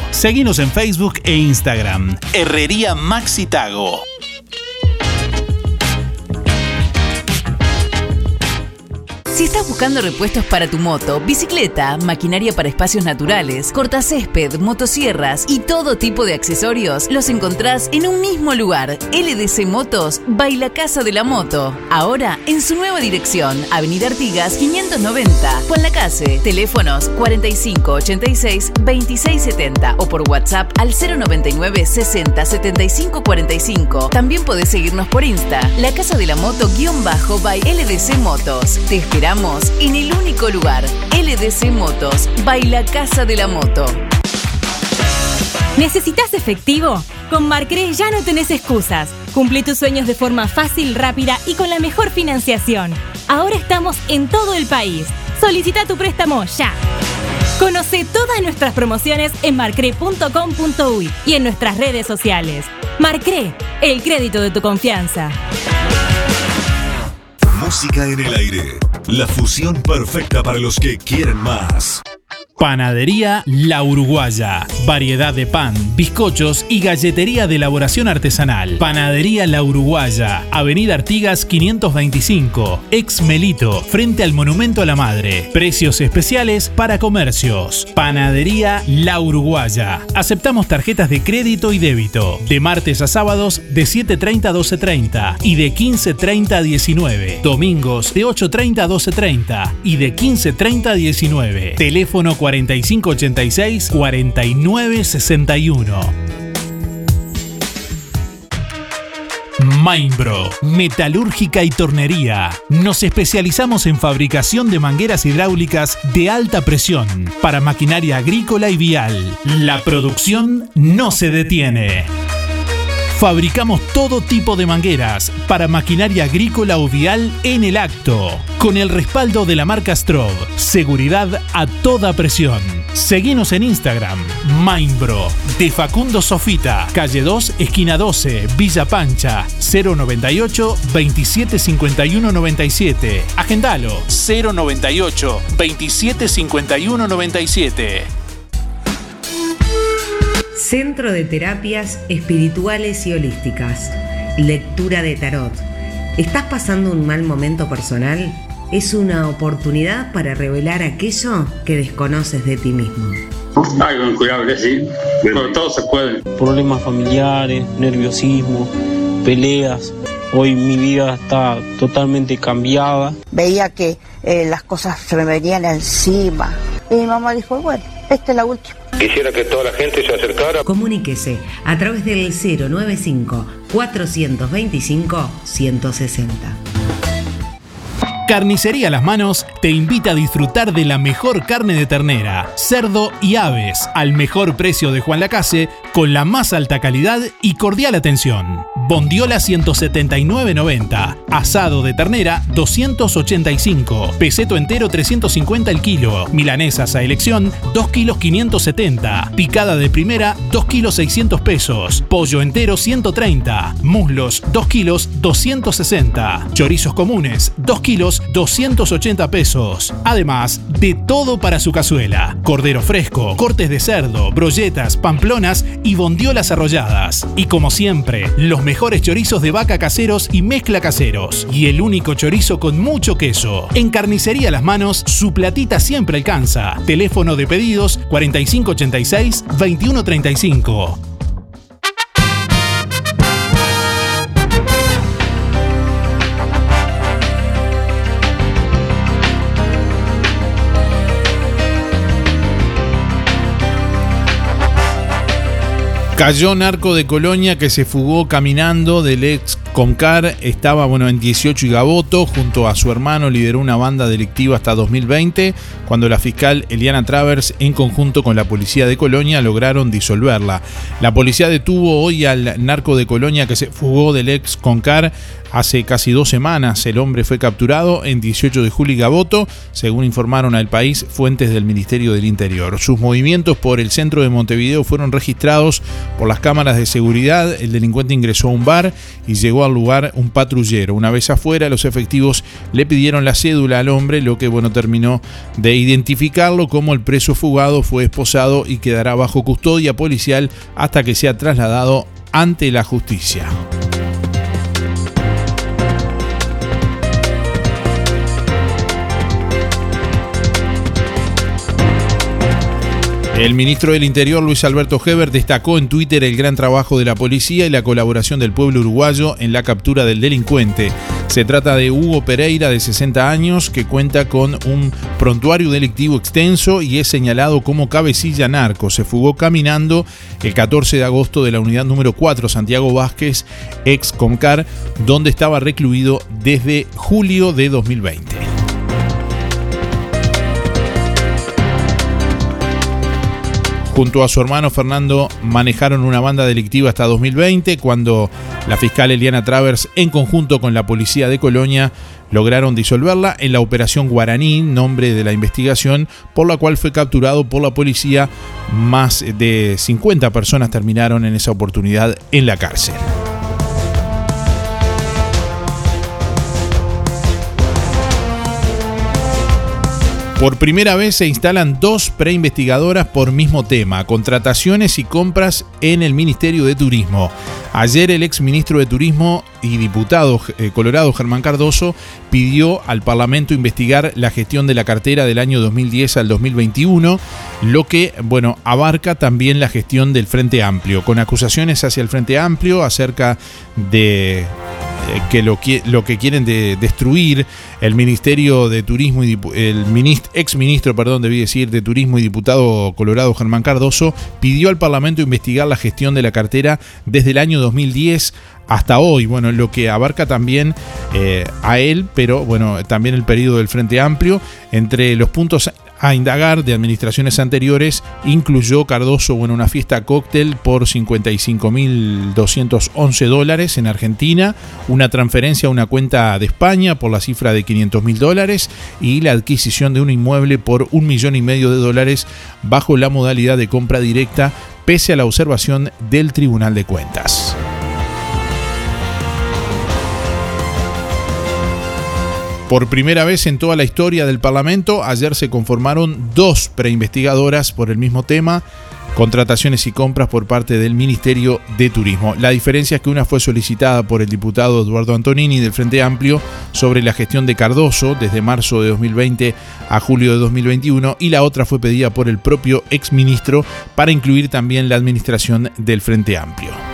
Seguinos en Facebook e Instagram. Herrería Maxitago.
Si estás buscando repuestos para tu moto, bicicleta, maquinaria para espacios naturales, cortacésped, motosierras y todo tipo de accesorios, los encontrás en un mismo lugar. LDC Motos, Baila Casa de la Moto. Ahora en su nueva dirección, Avenida Artigas 590, Juan Lacase. Teléfonos 4586 2670 o por WhatsApp al 099 60 75 45. También podés seguirnos por Insta, La Casa de la Moto guion bajo by LDC Motos. Te esperamos en el único lugar, LDC Motos, by La Casa de la Moto.
¿Necesitas efectivo? Con Marcre ya no tenés excusas. Cumple tus sueños de forma fácil, rápida y con la mejor financiación. Ahora estamos en todo el país. Solicita tu préstamo ya. Conoce todas nuestras promociones en marcre.com.uy y en nuestras redes sociales. Marcre, el crédito de tu confianza.
Música en el aire. La fusión perfecta para los que quieren más.
Panadería La Uruguaya. Variedad de pan, bizcochos y galletería de elaboración artesanal. Panadería La Uruguaya. Avenida Artigas 525. Ex Melito. Frente al Monumento a la Madre. Precios especiales para comercios. Panadería La Uruguaya. Aceptamos tarjetas de crédito y débito. De martes a sábados de 7.30 a 12.30 y de 15.30 a 19. Domingos de 8.30 a 12.30 y de 15.30 a 19. Teléfono 4586-4961. Mainbro, metalúrgica y tornería. Nos especializamos en fabricación de mangueras hidráulicas de alta presión para maquinaria agrícola y vial. La producción no se detiene. Fabricamos todo tipo de mangueras para maquinaria agrícola o vial en el acto, con el respaldo de la marca Strobe. Seguridad a toda presión. Seguinos en Instagram, Mainbro, de Facundo Sofita, calle 2, esquina 12, Villa Pancha, 098 2751 97. Agendalo, 098 2751 97.
Centro de Terapias Espirituales y Holísticas. Lectura de tarot. ¿Estás pasando un mal momento personal? Es una oportunidad para revelar aquello que desconoces de ti mismo.
Ay, con cuidado que sí, pero todo se puede.
Problemas familiares, nerviosismo, peleas. Hoy mi vida está totalmente cambiada.
Veía que eh, las cosas se me venían encima. Y mi mamá dijo, bueno, esta es la última.
Quisiera que toda la gente se acercara.
Comuníquese a través del 095 425 160.
Carnicería Las Manos te invita a disfrutar de la mejor carne de ternera, cerdo y aves al mejor precio de Juan Lacase con la más alta calidad y cordial atención. Bondiola 179.90, asado de ternera 285, peseto entero 350 el kilo, milanesas a elección 2 kilos 570, picada de primera 2 kilos 600 pesos, pollo entero 130, muslos 2 kilos 260, chorizos comunes 2 kilos 280 pesos. Además, de todo para su cazuela. Cordero fresco, cortes de cerdo, brolletas, pamplonas y bondiolas arrolladas. Y como siempre, los mejores chorizos de vaca caseros y mezcla caseros. Y el único chorizo con mucho queso. En Carnicería Las Manos, su platita siempre alcanza. Teléfono de pedidos 4586-2135.
Cayó narco de Colonia que se fugó caminando del ex Comcar. Estaba bueno, en 18 y Gaboto. Junto a su hermano lideró una banda delictiva hasta 2020, cuando la fiscal Eliana Travers, en conjunto con la policía de Colonia, lograron disolverla. La policía detuvo hoy al narco de Colonia que se fugó del ex Concar hace casi dos semanas. El hombre fue capturado en 18 de julio y Gaboto, según informaron al país fuentes del Ministerio del Interior. Sus movimientos por el centro de Montevideo fueron registrados por las cámaras de seguridad. El delincuente ingresó a un bar y llegó al lugar un patrullero. Una vez afuera, los efectivos le pidieron la cédula al hombre, lo que bueno terminó de identificarlo como el preso fugado fue esposado y quedará bajo custodia policial hasta que sea trasladado ante la justicia. El ministro del Interior, Luis Alberto Heber, destacó en Twitter el gran trabajo de la policía y la colaboración del pueblo uruguayo en la captura del delincuente. Se trata de Hugo Pereira, de 60 años, que cuenta con un prontuario delictivo extenso y es señalado como cabecilla narco. Se fugó caminando el 14 de agosto de la unidad número 4, Santiago Vázquez, ex Comcar, donde estaba recluido desde julio de 2020. Junto a su hermano Fernando manejaron una banda delictiva hasta 2020, cuando la fiscal Eliana Travers, en conjunto con la policía de Colonia, lograron disolverla en la operación Guaraní, nombre de la investigación, por la cual fue capturado por la policía. Más de 50 personas terminaron en esa oportunidad en la cárcel. Por primera vez se instalan dos preinvestigadoras por mismo tema, contrataciones y compras en el Ministerio de Turismo. Ayer el ex ministro de Turismo y diputado eh, colorado Germán Cardoso pidió al Parlamento investigar la gestión de la cartera del año 2010 al 2021, lo que, bueno, abarca también la gestión del Frente Amplio, con acusaciones hacia el Frente Amplio acerca de eh, que lo, lo, que quieren de destruir el Ministerio de Turismo y el ex ministro, perdón, debí decir, de Turismo y diputado colorado Germán Cardoso pidió al Parlamento investigar la gestión de la cartera desde el año 2010 hasta hoy, bueno, lo que abarca también eh, a él, pero bueno, también el periodo del Frente Amplio, entre los puntos a indagar de administraciones anteriores, incluyó Cardoso en una fiesta cóctel por 55.211 dólares en Argentina, una transferencia a una cuenta de España por la cifra de 500.000 dólares y la adquisición de un inmueble por un millón y medio de dólares bajo la modalidad de compra directa, pese a la observación del Tribunal de Cuentas. Por primera vez en toda la historia del Parlamento, ayer se conformaron dos preinvestigadoras por el mismo tema, contrataciones y compras por parte del Ministerio de Turismo. La diferencia es que una fue solicitada por el diputado Eduardo Antonini del Frente Amplio sobre la gestión de Cardoso desde marzo de 2020 a julio de 2021 y la otra fue pedida por el propio exministro para incluir también la administración del Frente Amplio.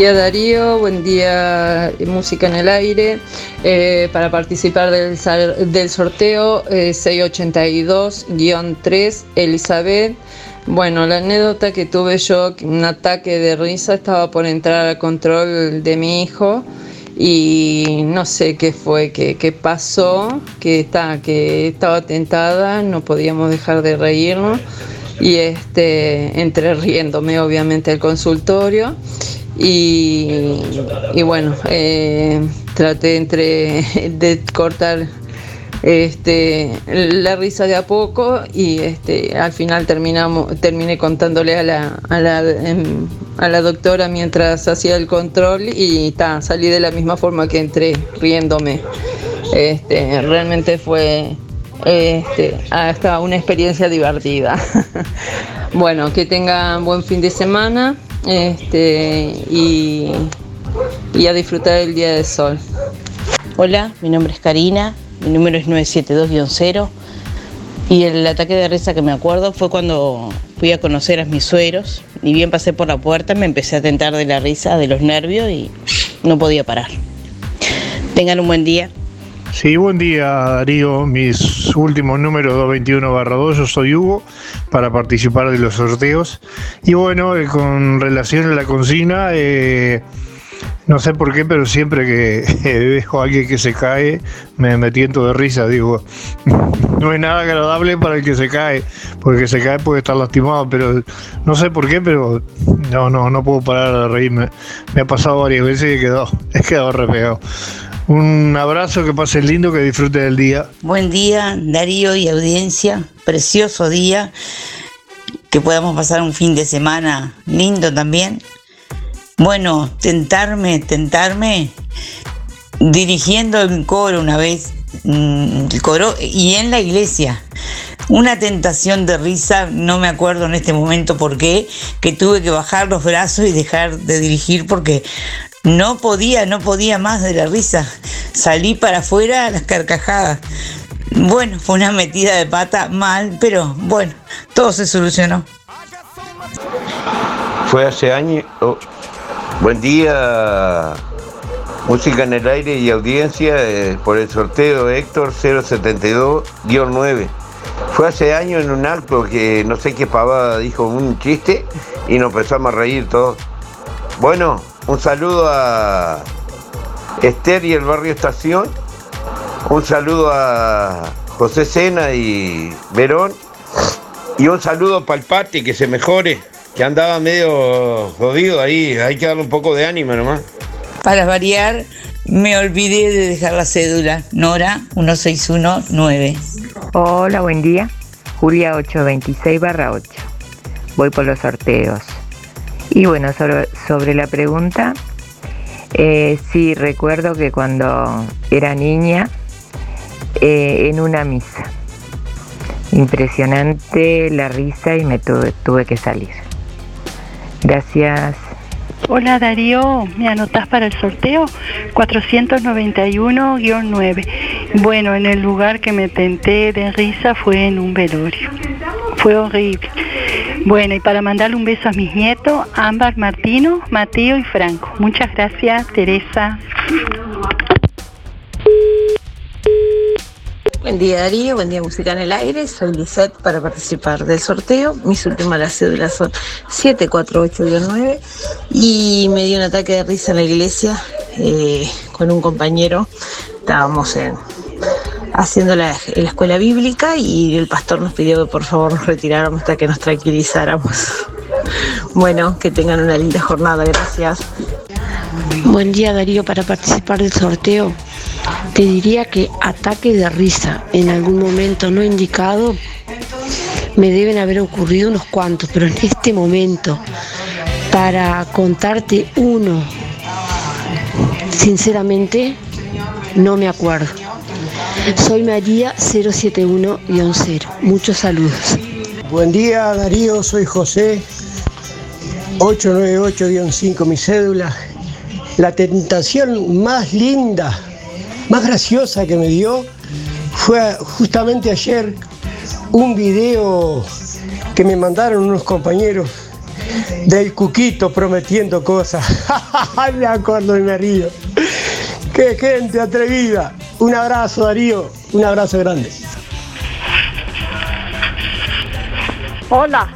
Día Darío, buen día Música en el Aire. Eh, para participar del, del sorteo 682-3 eh, Elizabeth. Bueno, la anécdota que tuve yo, un ataque de risa, estaba por entrar al control de mi hijo y no sé qué fue, qué, qué pasó, que, está, que estaba tentada, no podíamos dejar de reírnos y este, entré riéndome obviamente al consultorio y, bueno, eh, traté entre de cortar este, la risa de a poco y este, al final terminamos, terminé contándole a la, a la, em, a la doctora mientras hacía el control y ta, salí de la misma forma que entré, riéndome. Este, realmente fue este, hasta una experiencia divertida. *laughs* bueno, que tengan buen fin de semana este, y, y a disfrutar el día del sol.
Hola, mi nombre es Karina, mi número es 972-0 y el ataque de risa que me acuerdo fue cuando fui a conocer a mis sueros y bien pasé por la puerta me empecé a tentar de la risa, de los nervios y no podía parar. Tengan un buen día.
Sí, buen día Darío. Mis últimos números 221-2, yo soy Hugo, para participar de los sorteos. Y bueno, eh, con relación a la consigna, eh, no sé por qué, pero siempre que *laughs* dejo a alguien que se cae, me, me tiento de risa. Digo, *laughs* no es nada agradable para el que se cae, porque se cae puede estar lastimado, pero no sé por qué, pero no, no, no puedo parar de reírme. Me ha pasado varias veces y he *laughs* he quedado un abrazo, que pase lindo, que disfrute del día.
Buen día, Darío y audiencia. Precioso día. Que podamos pasar un fin de semana lindo también. Bueno, tentarme, tentarme, dirigiendo el coro una vez, mm, el coro y en la iglesia. Una tentación de risa, no me acuerdo en este momento por qué, que tuve que bajar los brazos y dejar de dirigir porque No podía, no podía más de la risa. Salí para afuera a las carcajadas. Bueno, fue una metida de pata mal, pero bueno, todo se solucionó.
Fue hace años. oh, buen día, música en el aire y audiencia eh, por el sorteo Héctor 072-9. Fue hace años en un acto que no sé qué pavada dijo un chiste y nos empezamos a reír todos. Bueno, un saludo a Esther y el barrio Estación. Un saludo a José Sena y Verón. Y un saludo para el Pati, que se mejore, que andaba medio jodido ahí. Hay que darle un poco de ánimo nomás.
Para variar, me olvidé de dejar la cédula. Nora 1619.
Hola, buen día. Julia 826 barra 8. Voy por los sorteos. Y bueno, sobre, sobre la pregunta, eh, sí, recuerdo que cuando era niña, eh, en una misa, impresionante la risa y me tuve, tuve que salir. Gracias.
Hola Darío, ¿me anotás para el sorteo? 491-9. Bueno, en el lugar que me tenté de risa fue en un velorio. Fue horrible. Bueno, y para mandarle un beso a mis nietos, Ámbar, Martino, Mateo y Franco. Muchas gracias, Teresa.
Buen día Darío, buen día Música en el Aire, soy Lisette para participar del sorteo. Mis últimas las cédulas son 748-9 y me dio un ataque de risa en la iglesia eh, con un compañero. Estábamos en, haciendo la, escuela bíblica y el pastor nos pidió que por favor nos retiráramos hasta que nos tranquilizáramos. Bueno, que tengan una linda jornada, gracias.
Buen día Darío, para participar del sorteo te diría que ataque de risa en algún momento no indicado me deben haber ocurrido unos cuantos, pero en este momento para contarte uno, sinceramente no me acuerdo. Soy María 071-0. Muchos saludos.
Buen día Darío, soy José 898-5 mi cédula. La tentación más linda, más graciosa que me dio fue justamente ayer un video que me mandaron unos compañeros del Cuquito prometiendo cosas. *laughs* me acuerdo y me río. Qué gente atrevida. Un abrazo Darío, un abrazo grande.
Hola.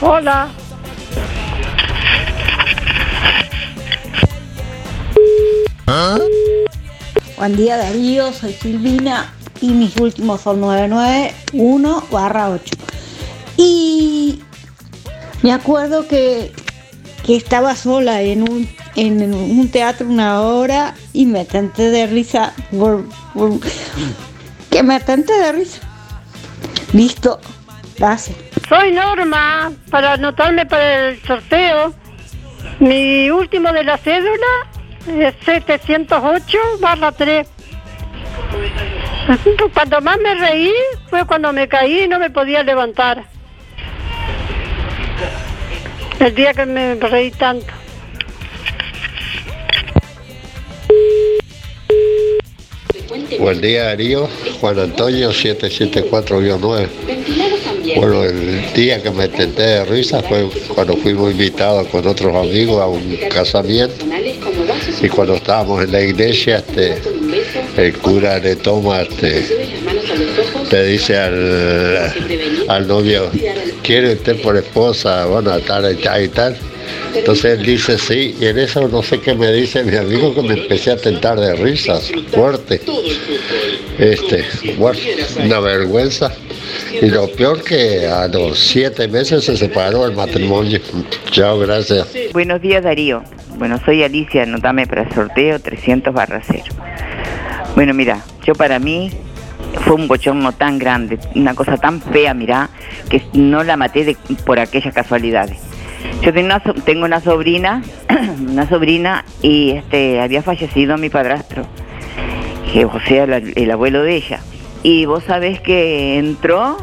Hola.
Buen día Darío, soy Silvina y mis últimos son 991 barra 8. Y me acuerdo que, que estaba sola en un, en un teatro una hora y me tenté de risa por, que me tenté de risa. Listo, gracias.
Soy Norma, para anotarme para el sorteo. Mi último de la cédula es 708 barra 3. Cuando más me reí fue cuando me caí y no me podía levantar. El día que me reí tanto.
Buen día Darío, Juan Antonio 774-9. Bueno, el día que me tenté de risa fue cuando fuimos invitados con otros amigos a un casamiento y cuando estábamos en la iglesia este, el cura le toma, este, le dice al, al novio, ¿quiere usted por esposa? Bueno, tal y tal y tal. Entonces él dice sí, y en eso no sé qué me dice mi amigo que me empecé a tentar de risas, fuerte. Este, una vergüenza. Y lo peor que a los siete meses se separó el matrimonio. *laughs* Chao, gracias.
Buenos días Darío. Bueno, soy Alicia, anotame para el sorteo 300 barra 0. Bueno, mira, yo para mí fue un bochorno tan grande, una cosa tan fea, mirá, que no la maté por aquellas casualidades. Yo tengo una, sobrina, *clears throat* una sobrina y este había fallecido mi padrastro, que, o sea, el abuelo de ella. Y vos sabés que entró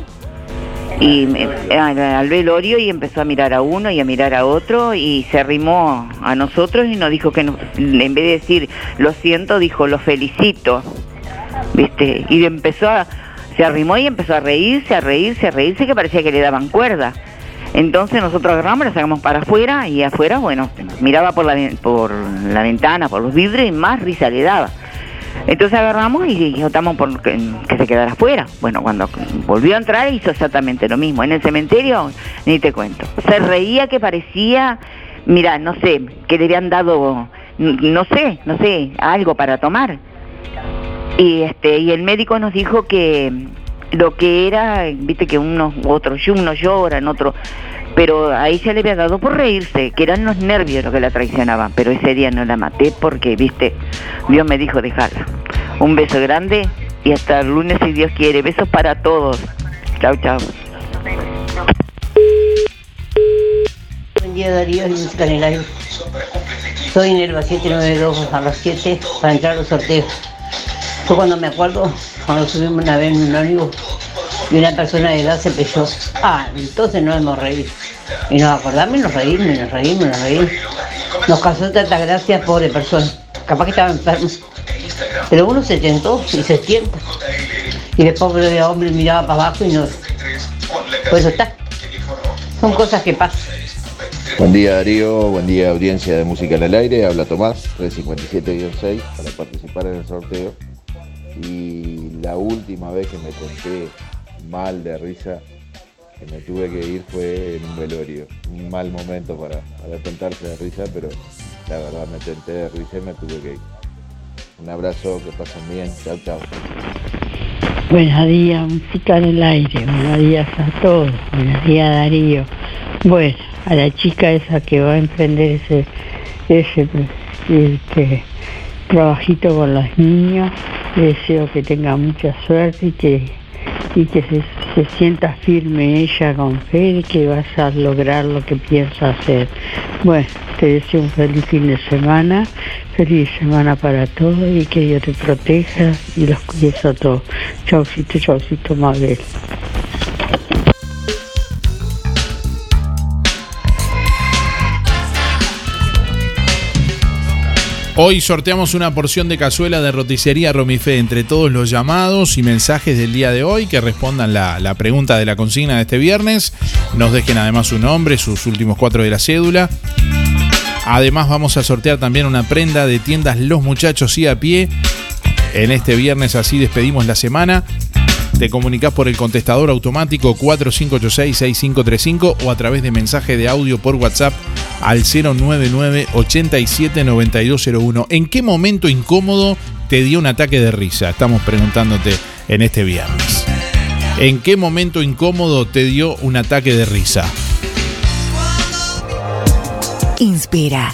y al, velorio y empezó a mirar a uno y a mirar a otro y se arrimó a nosotros y nos dijo que en vez de decir lo siento, dijo lo felicito. ¿Viste? Y empezó a, se arrimó y empezó a reírse, a reírse, a reírse que parecía que le daban cuerda. Entonces nosotros agarramos, la sacamos para afuera y afuera, bueno, miraba por la, por la ventana, por los vidrios y más risa le daba. Entonces agarramos y optamos por que, que se quedara afuera. Bueno, cuando volvió a entrar hizo exactamente lo mismo. En el cementerio, ni te cuento. Se reía que parecía, mira, no sé, que le habían dado, no sé, no sé, algo para tomar. Y este y el médico nos dijo que lo que era, viste que unos otros unos lloran, otros pero a ella le había dado por reírse, que eran los nervios los que la traicionaban, pero ese día no la maté porque, viste, Dios me dijo dejarla. Un beso grande y hasta el lunes si Dios quiere. Besos para todos. Chao, chao.
Buen día Darío y música en el aire. Soy Nerva 792 a las 7 para entrar a los sorteos. Fue cuando me acuerdo, cuando subimos una vez en un ómnibus y una persona de edad se pelló. Ah, entonces no hemos reído. Y nos acordamos y nos reímos, y nos reímos, y nos reímos. Nos causó tanta gracia, pobre persona. Capaz que estaba enfermo. Pero uno se tentó y se tienta. Y el pobre hombre miraba para abajo y no. Pues eso está. Son cosas que pasan.
Buen día Darío, buen día audiencia de Música en el Aire, habla Tomás, 357-6 para participar en el sorteo. Y la última vez que me tenté mal de risa, que me tuve que ir fue en un velorio. Un mal momento para, para de risa, pero la verdad me tenté de risa y me tuve que ir. Un abrazo, que pasen bien, chao chao.
Buenos días, música en el aire. Buenos días a todos. Buenos días, Darío. Bueno, a la chica esa que va a emprender ese, ese este, trabajito con los niños, deseo que tenga mucha suerte y que, y que se, se sienta firme ella con fe y que vas a lograr lo que piensa hacer. Bueno, te deseo un feliz fin de semana, feliz semana para todos y que Dios te proteja y los cuides a todos. Chaucito, chaucito, Mabel.
Hoy sorteamos una porción de cazuela de roticería Romifé entre todos los llamados y mensajes del día de hoy que respondan la, la pregunta de la consigna de este viernes. Nos dejen además su nombre, sus últimos cuatro de la cédula. Además vamos a sortear también una prenda de tiendas Los Muchachos y a pie. En este viernes así despedimos la semana. Te comunicas por el contestador automático 4586-6535 o a través de mensaje de audio por WhatsApp al 099-879201. ¿En qué momento incómodo te dio un ataque de risa? Estamos preguntándote en este viernes. ¿En qué momento incómodo te dio un ataque de risa?
Inspira.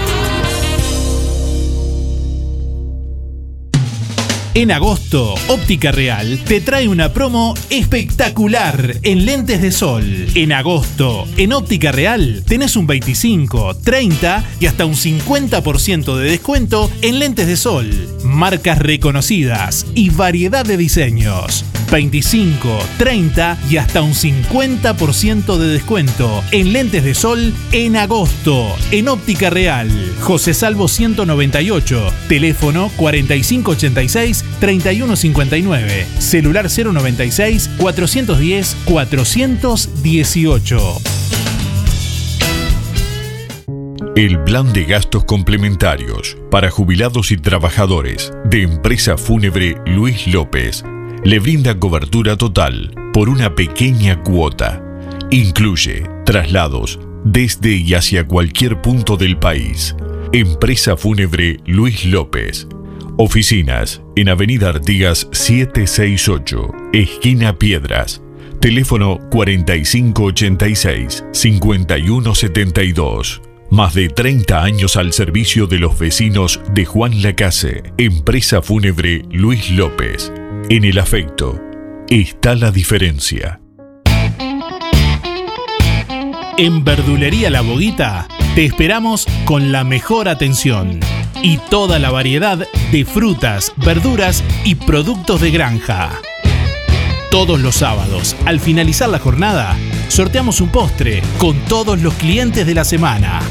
En agosto, Óptica Real te trae una promo espectacular en lentes de sol. En agosto, en Óptica Real tenés un 25, 30 y hasta un 50% de descuento en lentes de sol. Marcas reconocidas y variedad de diseños. 25, 30 y hasta un 50% de descuento en lentes de sol en agosto en Óptica Real. José Salvo 198, teléfono 4586-3159, celular 096-410-418.
El plan de gastos complementarios para jubilados y trabajadores de empresa fúnebre Luis López le brinda cobertura total por una pequeña cuota. Incluye traslados desde y hacia cualquier punto del país. Empresa fúnebre Luis López. Oficinas en Avenida Artigas 768, esquina Piedras. Teléfono 4586-5172. Más de 30 años al servicio de los vecinos de Juan Lacase, empresa fúnebre Luis López. En el afecto está la diferencia.
En Verdulería La Boguita te esperamos con la mejor atención y toda la variedad de frutas, verduras y productos de granja. Todos los sábados, al finalizar la jornada, sorteamos un postre con todos los clientes de la semana.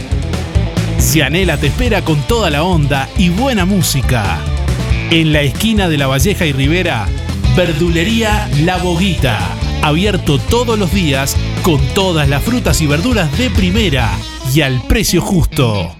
Cianela te espera con toda la onda y buena música. En la esquina de La Valleja y Rivera, Verdulería La Boguita. Abierto todos los días con todas las frutas y verduras de primera y al precio justo.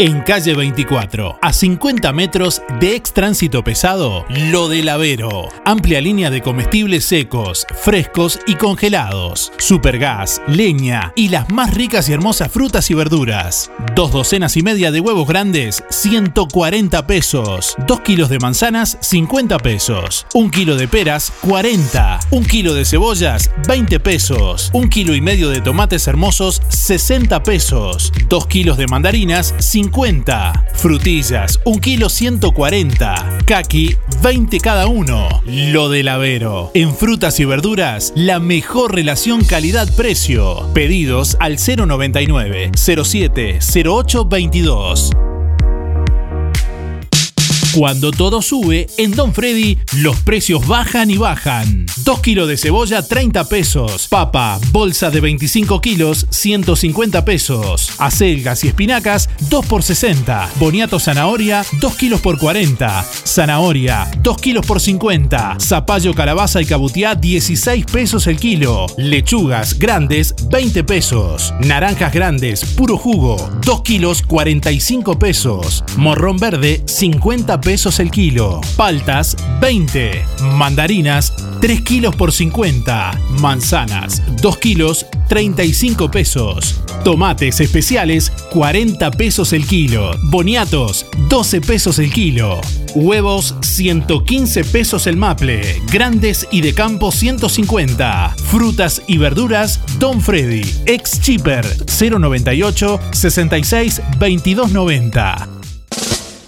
en calle 24, a 50 metros de ex tránsito pesado, Lo del Avero. Amplia línea de comestibles secos, frescos y congelados. Supergas, leña y las más ricas y hermosas frutas y verduras. Dos docenas y media de huevos grandes, 140 pesos. Dos kilos de manzanas, 50 pesos. Un kilo de peras, 40. Un kilo de cebollas, 20 pesos. Un kilo y medio de tomates hermosos, 60 pesos. Dos kilos de mandarinas, 50 Frutillas, 1 kilo 140. Kaki, 20 cada uno. Lo del Avero. En frutas y verduras, la mejor relación calidad-precio. Pedidos al 099 07 08 22. Cuando todo sube, en Don Freddy los precios bajan y bajan. 2 kilos de cebolla, 30 pesos. Papa, bolsa de 25 kilos, 150 pesos. Acelgas y espinacas, 2 por 60. Boniato zanahoria, 2 kilos por 40. Zanahoria, 2 kilos por 50. Zapallo, calabaza y cabutiá, 16 pesos el kilo. Lechugas grandes, 20 pesos. Naranjas grandes, puro jugo, 2 kilos, 45 pesos. Morrón verde, 50 pesos el kilo. Paltas, 20. Mandarinas, 3 kilos por 50. Manzanas, 2 kilos, 35 pesos. Tomates especiales, 40 pesos el kilo. Boniatos, 12 pesos el kilo. Huevos, 115 pesos el maple. Grandes y de campo, 150. Frutas y verduras, Don Freddy. Ex Cheaper, 098 66 2290.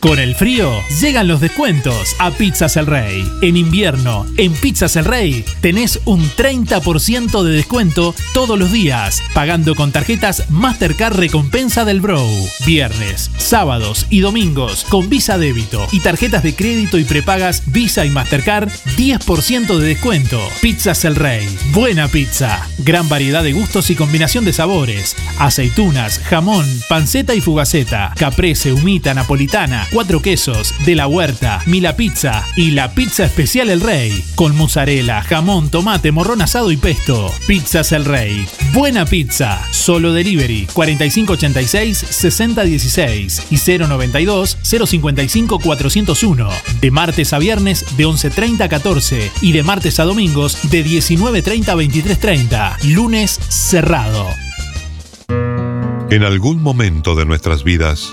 Con el frío llegan los descuentos a Pizzas El Rey. En invierno, en Pizzas El Rey, tenés un 30% de descuento todos los días, pagando con tarjetas Mastercard Recompensa del Bro. Viernes, sábados y domingos con Visa Débito y tarjetas de crédito y prepagas Visa y Mastercard, 10% de descuento. Pizzas El Rey. Buena pizza. Gran variedad de gustos y combinación de sabores. Aceitunas, jamón, panceta y fugaceta. Caprese, humita, napolitana cuatro quesos, de la huerta, Mila Pizza y la pizza especial El Rey, con mozzarella, jamón, tomate, morrón asado y pesto. Pizzas El Rey. Buena pizza. Solo delivery 4586-6016 y 092-055-401. De martes a viernes de 11.30 a 14 y de martes a domingos de 19.30 a 23.30. Lunes cerrado.
En algún momento de nuestras vidas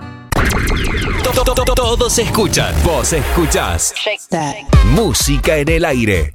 Todos escuchan, vos escuchás. Música en el aire.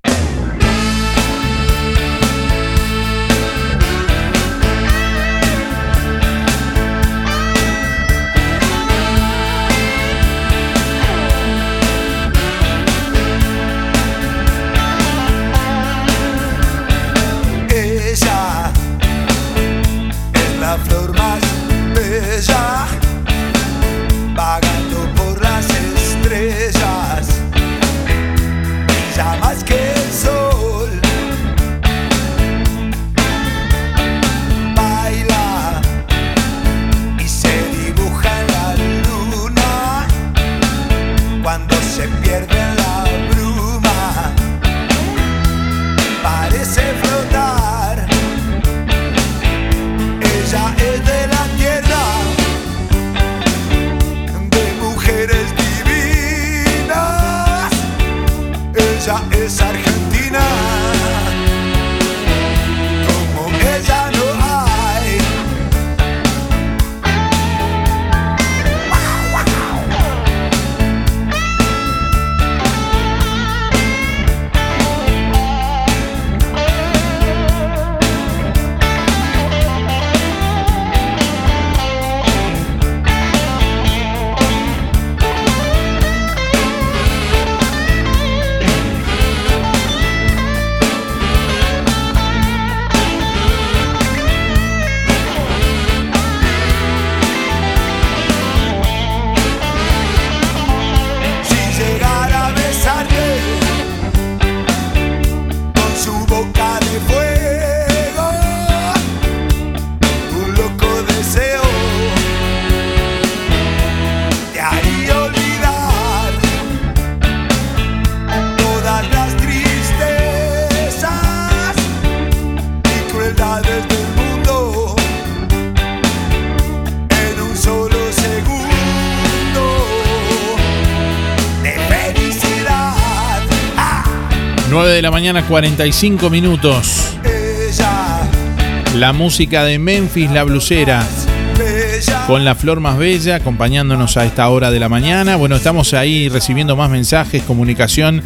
Mañana, 45 minutos. La música de Memphis, la blusera. Con la flor más bella, acompañándonos a esta hora de la mañana. Bueno, estamos ahí recibiendo más mensajes, comunicación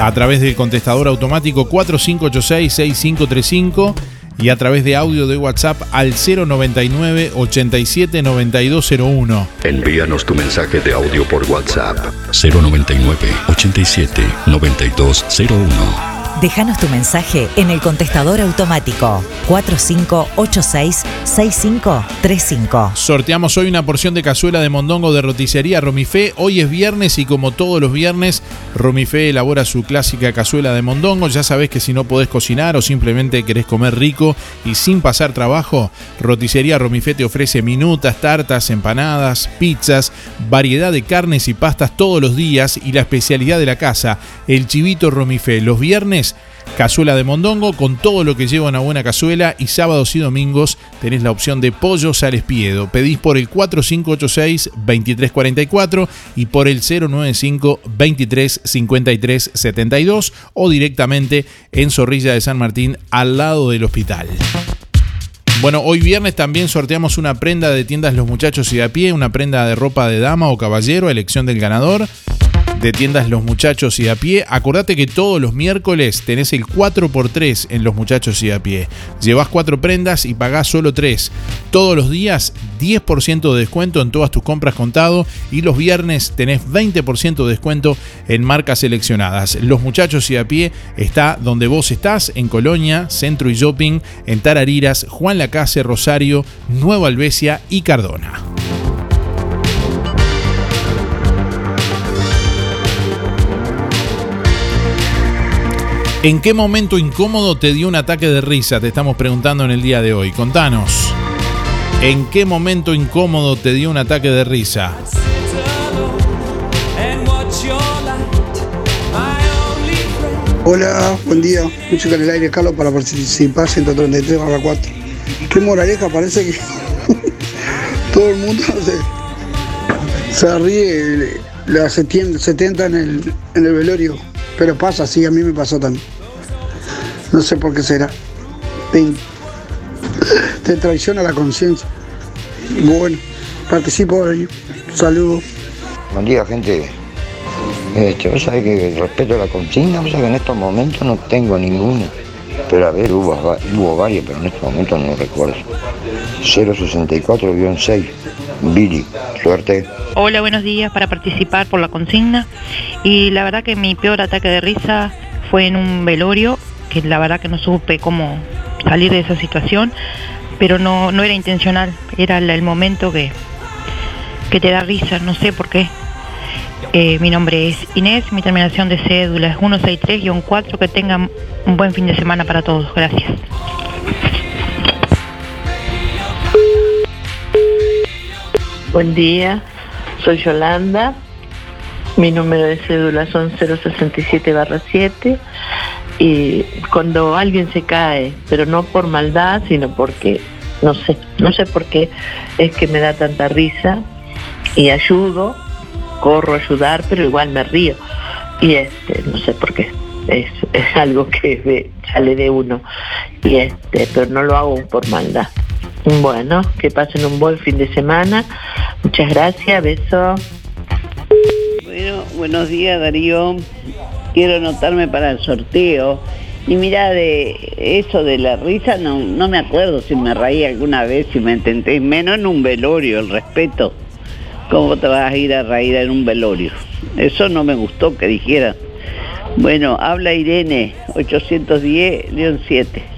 a través del contestador automático 4586-6535 y a través de audio de WhatsApp al 099 87 9201.
Envíanos tu mensaje de audio por WhatsApp 099 87 9201.
Déjanos tu mensaje en el contestador automático 4586-6535.
Sorteamos hoy una porción de cazuela de mondongo de roticería Romifé. Hoy es viernes y como todos los viernes, Romifé elabora su clásica cazuela de mondongo. Ya sabés que si no podés cocinar o simplemente querés comer rico y sin pasar trabajo, Roticería Romifé te ofrece minutas, tartas, empanadas, pizzas, variedad de carnes y pastas todos los días y la especialidad de la casa, el chivito Romifé. Los viernes Cazuela de mondongo con todo lo que lleva una buena cazuela y sábados y domingos tenés la opción de pollo sal espiedo. Pedís por el 4586-2344 y por el 095-235372 o directamente en Zorrilla de San Martín al lado del hospital. Bueno, hoy viernes también sorteamos una prenda de tiendas Los Muchachos y de a pie, una prenda de ropa de dama o caballero, elección del ganador. De tiendas Los Muchachos y a pie. Acordate que todos los miércoles tenés el 4x3 en Los Muchachos y a pie. Llevas cuatro prendas y pagás solo 3. Todos los días 10% de descuento en todas tus compras contado y los viernes tenés 20% de descuento en marcas seleccionadas. Los Muchachos y a pie está donde vos estás, en Colonia, Centro y Shopping, en Tarariras, Juan Lacase, Rosario, Nueva Albesia y Cardona. ¿En qué momento incómodo te dio un ataque de risa? Te estamos preguntando en el día de hoy. Contanos. ¿En qué momento incómodo te dio un ataque de risa?
Hola, buen día. Música en el aire, Carlos, para participar 133 barra 4. Qué moraleja, parece que *laughs* todo el mundo se, se ríe, la 70 en el, en el velorio. Pero pasa, sí, a mí me pasó también. No sé por qué será. Te, traiciona la conciencia. Bueno, participo ahí. Saludos.
Buen día, gente. Este, vos sabés que respeto a la consigna, vos sabés que en estos momentos no tengo ninguna. Pero a ver, hubo, hubo varias, pero en estos momentos no recuerdo. 064-6. Billy, suerte.
Hola, buenos días para participar por la consigna. Y la verdad que mi peor ataque de risa fue en un velorio, que la verdad que no supe cómo salir de esa situación, pero no, no era intencional, era el, momento que, que te da risa, no sé por qué. Eh, mi nombre es Inés, mi terminación de cédula es 163-4, que tengan un buen fin de semana para todos, gracias.
Buen día, soy Yolanda. Mi número de cédula son 067-7 y cuando alguien se cae, pero no por maldad, sino porque, no sé, no sé por qué es que me da tanta risa y ayudo, corro a ayudar, pero igual me río. Y este, no sé por qué, es, es algo que sale de uno. Y este, pero no lo hago por maldad. Bueno, que pasen un buen fin de semana. Muchas gracias, beso.
Bueno, buenos días Darío. Quiero anotarme para el sorteo. Y mira, de eso de la risa, no, no me acuerdo si me reí alguna vez, si me intenté, menos en un velorio, el respeto. ¿Cómo te vas a ir a reír en un velorio? Eso no me gustó que dijera. Bueno, habla Irene, 810, León 7.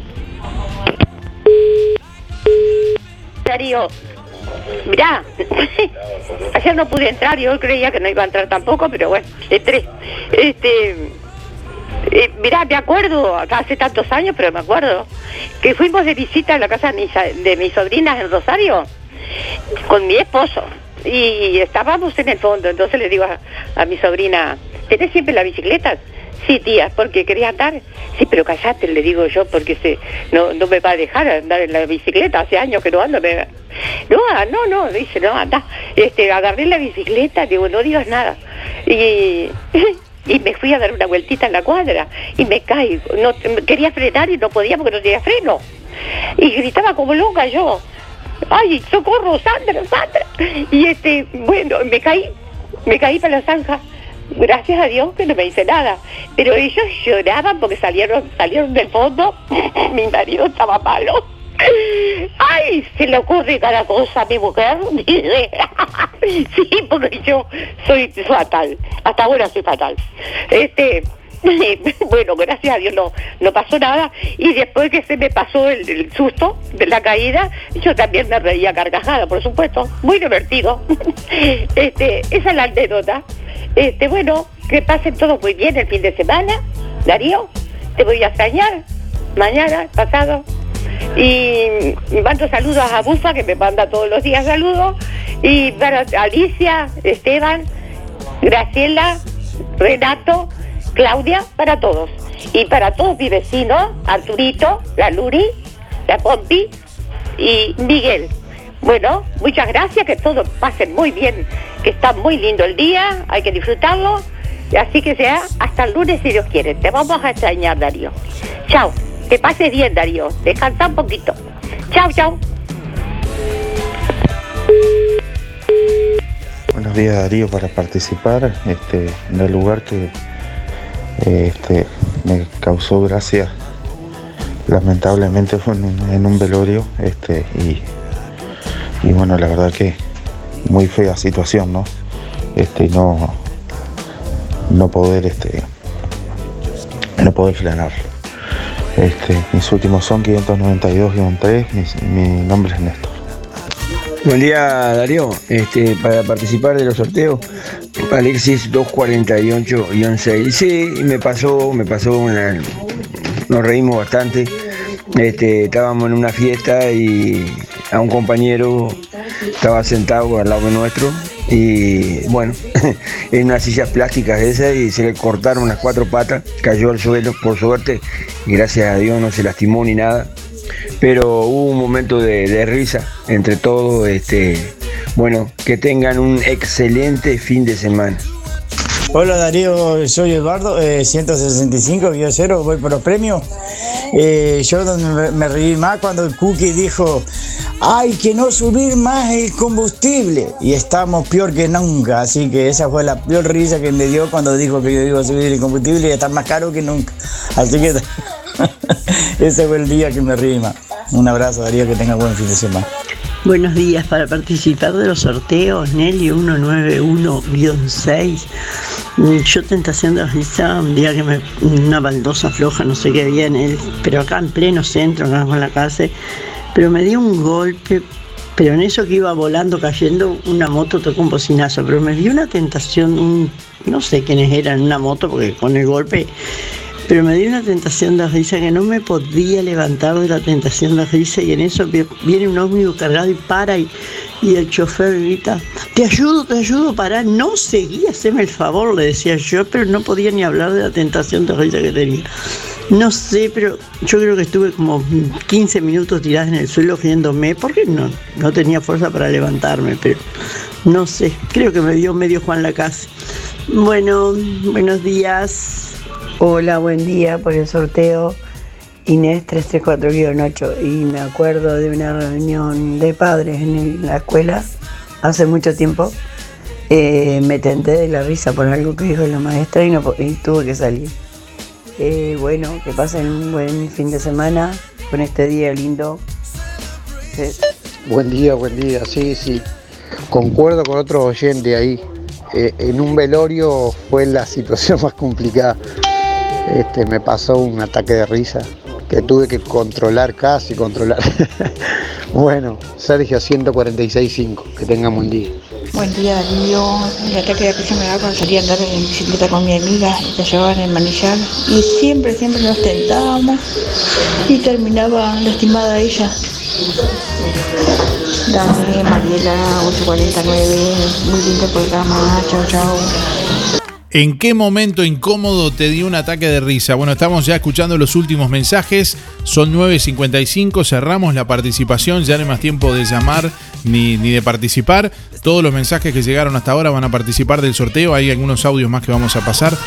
Darío, mirá, *laughs* ayer no pude entrar y hoy creía que no iba a entrar tampoco, pero bueno, entré. Este, eh, mirá, me acuerdo, hace tantos años, pero me acuerdo, que fuimos de visita a la casa de mis, de sobrinas en Rosario con mi esposo y estábamos en el fondo, entonces le digo a, a mi sobrina, ¿tenés siempre la bicicleta? Sí, tía, porque quería andar. Sí, pero callate, le digo yo, porque se, no, no me va a dejar andar en la bicicleta. Hace años que no ando. No, ah, no, no, dice, no, anda. Este, agarré la bicicleta, digo, no digas nada. Y, *laughs* y me fui a dar una vueltita en la cuadra y me caí. No, quería frenar y no podía porque no tenía freno. Y gritaba como loca yo. ¡Ay, socorro, Sandra, Sandra! Y este, bueno, me caí, me caí para la zanja. Gracias a Dios que no me hice nada. Pero ellos lloraban porque salieron, salieron del fondo. *laughs* Mi marido estaba malo. ¡Ay! Se le ocurre cada cosa a mi mujer. *laughs* sí, porque yo soy fatal. Hasta ahora soy fatal. Este. *laughs* Bueno, gracias a Dios no, no pasó nada y después que se me pasó el, susto de la caída, yo también me reía carcajada, por supuesto, muy divertido. *laughs* Este, esa es la anécdota. Este, bueno, que pasen todos muy bien el fin de semana. Darío, te voy a extrañar mañana, pasado. Y mando saludos a Bufa, que me manda todos los días saludos. Y para Alicia, Esteban, Graciela, Renato, Claudia, para todos. Y para todos mis vecinos, Arturito, la Luri, la Pompi y Miguel. Bueno, muchas gracias, que todos pasen muy bien, que está muy lindo el día, hay que disfrutarlo. Así que sea hasta el lunes si Dios quiere. Te vamos a extrañar, Darío. Chao. Que pases bien, Darío. Descansa un poquito. Chao, chao.
Buenos
días Darío para participar este, en el lugar que este, me causó gracia. Lamentablemente fue en un, velorio este, y, y bueno, la verdad que muy fea situación, ¿no? Este, no, no poder, este, no poder frenar. Este, mis últimos son 592-3, mi, mi nombre es Néstor.
Buen día Darío, este, para participar de los sorteos, Alexis 248-6. Sí, me pasó, me pasó, una- nos reímos bastante. Este, estábamos en una fiesta y a un compañero estaba sentado al lado nuestro y bueno, *laughs* en unas sillas plásticas esas y se le cortaron las cuatro patas, cayó al suelo, por suerte, y gracias a Dios no se lastimó ni nada pero hubo un momento de, de risa entre todos. Este, bueno, que tengan un excelente fin de semana.
Hola Darío, soy Eduardo, eh, 165-0, voy por los premios. Eh, yo me, me más cuando el Cookie dijo, hay que no subir más el combustible. Y estamos peor que nunca, así que esa fue la peor risa que me dio cuando dijo que yo iba a subir el combustible y está más caro que nunca. Así que *laughs* ese fue el día que me reí más. Un abrazo Darío, que tenga buen fin de semana.
Buenos días, para participar de los sorteos, Nelly 191-6. Mm, Yo tentación de risa, un día que me, una baldosa floja, no sé qué había en él, pero acá en pleno centro, acá con la casa, pero me dio un golpe, pero en eso que iba volando, cayendo, una moto tocó un bocinazo, pero me dio una tentación, un- no sé quiénes eran, una moto, porque con el golpe pero me dio una tentación de risa que no me podía levantar de la tentación de risa y en eso vi- viene un ómnibus cargado y para y, y el chofer grita, te ayudo, te ayudo, para, no seguí, haceme el favor, le decía yo, pero no podía ni hablar de la tentación de risa que tenía. No sé, pero yo creo que estuve como 15 minutos tirada en el suelo riéndome porque no, no tenía fuerza para levantarme, pero no sé, creo que me dio medio Juan la casa. Bueno, buenos días.
Hola, buen día por el sorteo. Inés 334-8 y me acuerdo de una reunión de padres en la escuela hace mucho tiempo. Eh, me tenté de la risa por algo que dijo la maestra y, no, tuve que salir. Eh, bueno, que pasen un buen fin de semana con este día lindo.
Buen día, buen día, sí, sí. Concuerdo con otro oyente ahí. Eh, en un velorio fue la situación *laughs* más complicada. Este, me pasó un ataque de risa que tuve que controlar, casi controlar. *laughs* bueno, Sergio 146.5, que tengan buen día.
Buen día Darío, el ataque de risa me da cuando salía a andar en bicicleta con mi amiga y te llevaban el manillar y siempre, siempre nos tentábamos y terminaba lastimada ella. Dame Mariela 849, muy lindo programa, chao chao.
¿En qué momento incómodo te dio un ataque de risa? Bueno, estamos ya escuchando los últimos mensajes. Son 9.55, cerramos la participación, ya no hay más tiempo de llamar ni, ni de participar. Todos los mensajes que llegaron hasta ahora van a participar del sorteo. Hay algunos audios más que vamos a pasar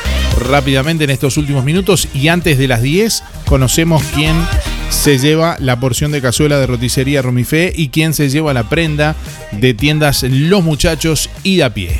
rápidamente en estos últimos minutos. Y antes de las 10 conocemos quién se lleva la porción de cazuela de roticería Romifé y quién se lleva la prenda de tiendas Los Muchachos y de a pie.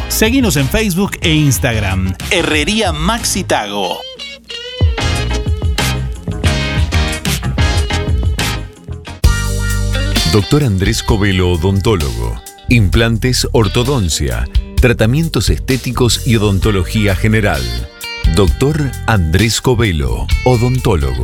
Seguinos en Facebook e Instagram. Herrería Maxi Tago.
Doctor Andrés Covelo, odontólogo. Implantes, ortodoncia, tratamientos estéticos y odontología general. Doctor Andrés Covelo, odontólogo.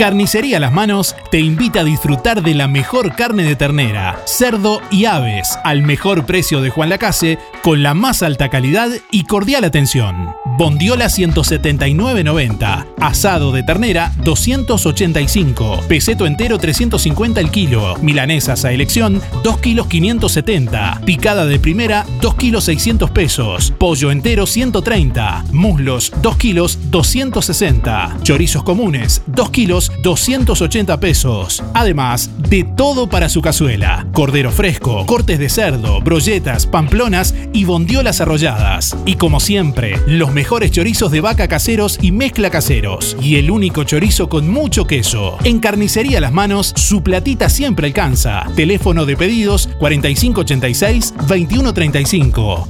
Carnicería Las Manos te invita a disfrutar de la mejor carne de ternera, cerdo y aves al mejor precio de Juan Lacase con la más alta calidad y cordial atención. Bondiola 179.90, asado de ternera 285, peseto entero 350 el kilo, milanesas a elección 2 kilos 570, picada de primera 2 kilos 600 pesos, pollo entero 130, muslos 2 kilos 260, chorizos comunes 2 kilos 280 pesos. Además, de todo para su cazuela. Cordero fresco, cortes de cerdo, brolletas, pamplonas y bondiolas arrolladas. Y como siempre, los mejores chorizos de vaca caseros y mezcla caseros. Y el único chorizo con mucho queso. En Carnicería Las Manos, su platita siempre alcanza. Teléfono de pedidos 4586-2135.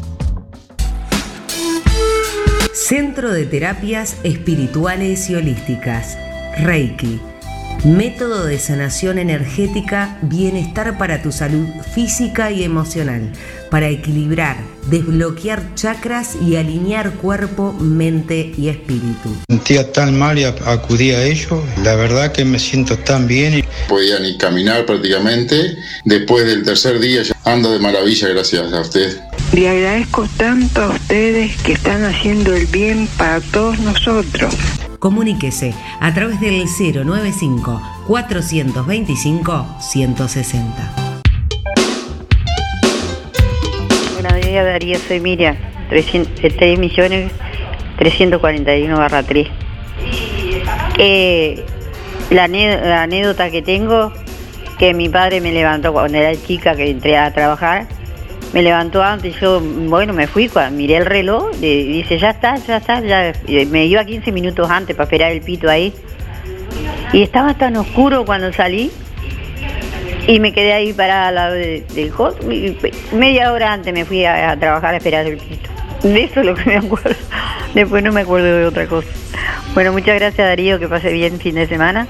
Centro de Terapias Espirituales y Holísticas Reiki. Método de sanación energética, bienestar para tu salud física y emocional, para equilibrar, desbloquear chakras y alinear cuerpo, mente y espíritu.
Sentía tan mal y acudí a ello, la verdad que me siento tan bien.
Podía ni caminar prácticamente, después del tercer día ya ando de maravilla gracias a usted.
Le agradezco tanto a ustedes que están haciendo el bien para todos nosotros.
Comuníquese a través del 095 425 160.
Buenos días Darío, soy Miriam, 3 millones 341 barra 3. Eh, la, la anécdota que tengo, que mi padre me levantó cuando era chica que entré a trabajar, me levantó antes, yo, bueno, me fui, cuando miré el reloj, y dice, ya está, ya está, ya, me iba 15 minutos antes para esperar el pito ahí. Y estaba tan oscuro cuando salí, y me quedé ahí parada al lado del hot, media hora antes me fui a, trabajar a esperar el pito. De eso es lo que me acuerdo. *laughs* Después no me acuerdo de otra cosa. Bueno, muchas gracias Darío, que pase bien fin de semana.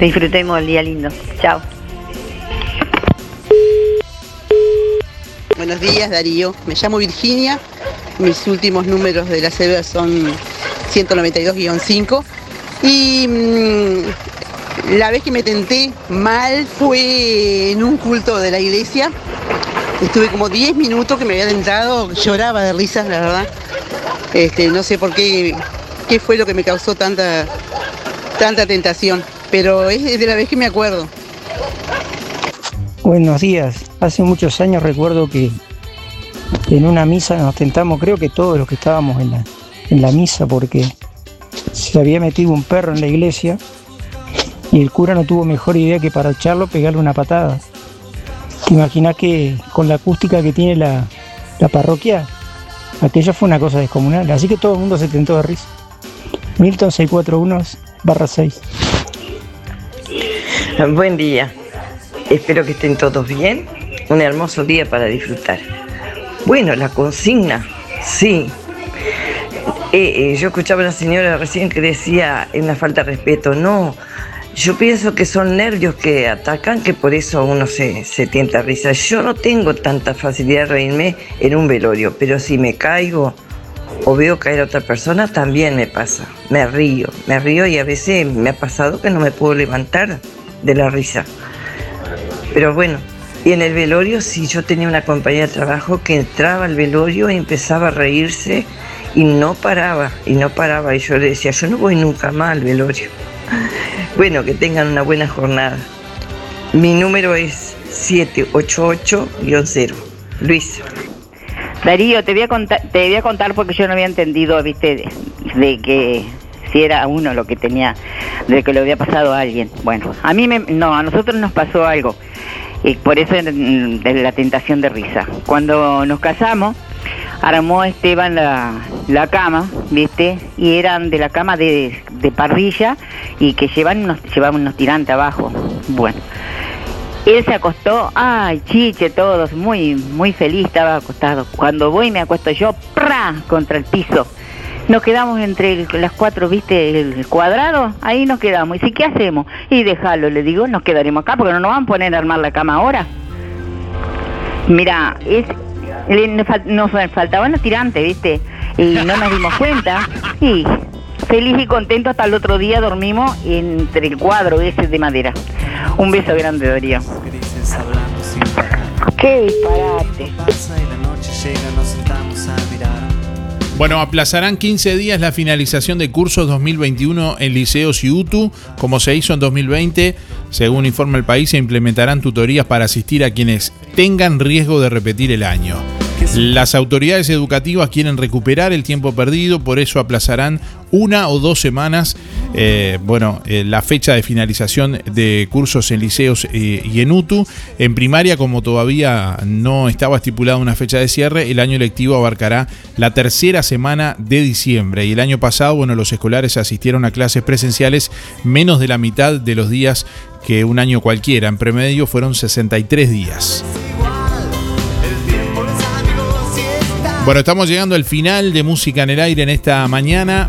Disfrutemos el día lindo. Chao.
Buenos días Darío, me llamo Virginia, mis últimos números de la CB son 192-5 y mm, la vez que me tenté mal fue en un culto de la iglesia. Estuve como 10 minutos que me había tentado, lloraba de risas, la verdad. Este, no sé por qué, qué fue lo que me causó tanta, tanta tentación, pero es de la vez que me acuerdo.
Buenos días. Hace muchos años recuerdo que en una misa nos tentamos, creo que todos los que estábamos en la, en la misa, porque se había metido un perro en la iglesia y el cura no tuvo mejor idea que para echarlo pegarle una patada. ¿Te imaginas que con la acústica que tiene la, la parroquia, aquello fue una cosa descomunal? Así que todo el mundo se tentó de risa. Milton 641 barra 6.
Buen día. Espero que estén todos bien. Un hermoso día para disfrutar. Bueno, la consigna, sí. Eh, eh, yo escuchaba a una señora recién que decía en la falta de respeto. No, yo pienso que son nervios que atacan, que por eso uno se, se tienta risa. Yo no tengo tanta facilidad de reírme en un velorio, pero si me caigo o veo caer a otra persona, también me pasa. Me río, me río y a veces me ha pasado que no me puedo levantar de la risa. Pero bueno, y en el velorio sí, yo tenía una compañía de trabajo que entraba al velorio y empezaba a reírse y no paraba, y no paraba. Y yo le decía, yo no voy nunca más al velorio. *laughs* Bueno, que tengan una buena jornada. Mi número es 788-0. Luis.
Darío, te voy, a contar, te voy a contar porque yo no había entendido, viste, de, que si era uno lo que tenía, de que le había pasado a alguien. Bueno, a mí me, no, a nosotros nos pasó algo. Y por eso de la tentación de risa. Cuando nos casamos, armó Esteban la, la cama, ¿viste? Y eran de la cama de, parrilla y que llevan llevaban unos tirantes abajo. Bueno. Él se acostó, ay, chiche, todos, muy, muy feliz estaba acostado. Cuando voy me acuesto yo, ¡pra! contra el piso nos quedamos entre las cuatro, viste, el cuadrado, ahí nos quedamos. Y si, ¿qué hacemos? Y déjalo, le digo, nos quedaremos acá porque no nos van a poner a armar la cama ahora. Mira, es, nos faltaban los tirantes, viste, y no nos dimos cuenta. Y feliz y contento hasta el otro día dormimos entre el cuadro ese de madera. Un beso grande, Darío. Qué disparate.
Bueno, aplazarán 15 días la finalización de cursos 2021 en liceos y UTU, como se hizo en 2020. Según informa el país, se implementarán tutorías para asistir a quienes tengan riesgo de repetir el año. Las autoridades educativas quieren recuperar el tiempo perdido, por eso aplazarán una o dos semanas, eh, bueno, eh, la fecha de finalización de cursos en liceos eh, y en UTU. En primaria, como todavía no estaba estipulada una fecha de cierre, el año lectivo abarcará la tercera semana de diciembre. Y el año pasado, bueno, los escolares asistieron a clases presenciales menos de la mitad de los días que un año cualquiera. En promedio fueron 63 días. Bueno, estamos llegando al final de Música en el Aire en esta mañana,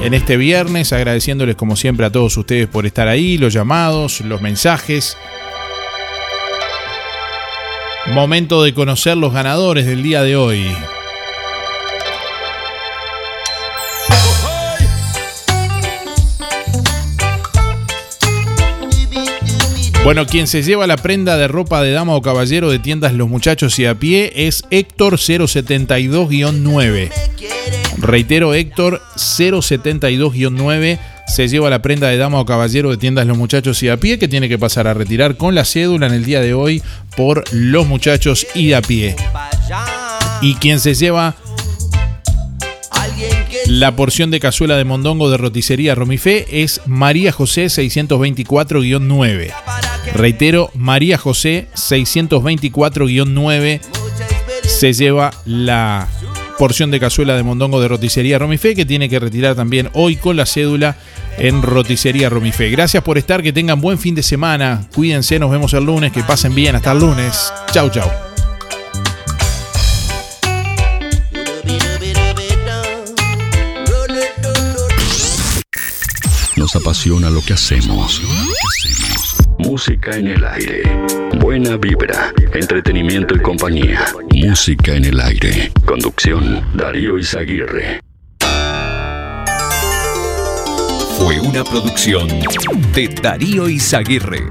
en este viernes, agradeciéndoles como siempre a todos ustedes por estar ahí, los llamados, los mensajes. Momento de conocer los ganadores del día de hoy. Bueno, quien se lleva la prenda de ropa de dama o caballero de tiendas Los Muchachos y a pie es Héctor 072-9. Reitero, Héctor 072-9 se lleva la prenda de dama o caballero de tiendas Los Muchachos y a pie que tiene que pasar a retirar con la cédula en el día de hoy por Los Muchachos y a pie. Y quien se lleva la porción de cazuela de mondongo de roticería Romifé es María José 624-9. Reitero, María José 624-9 se lleva la porción de cazuela de mondongo de roticería Romifé que tiene que retirar también hoy con la cédula en roticería Romifé. Gracias por estar, que tengan buen fin de semana. Cuídense, nos vemos el lunes, que pasen bien. Hasta el lunes. Chau, chau.
Nos apasiona lo que hacemos. Música en el aire. Buena vibra, entretenimiento y compañía. Música en el aire. Conducción, Darío Izaguirre.
Fue una producción de Darío Izaguirre.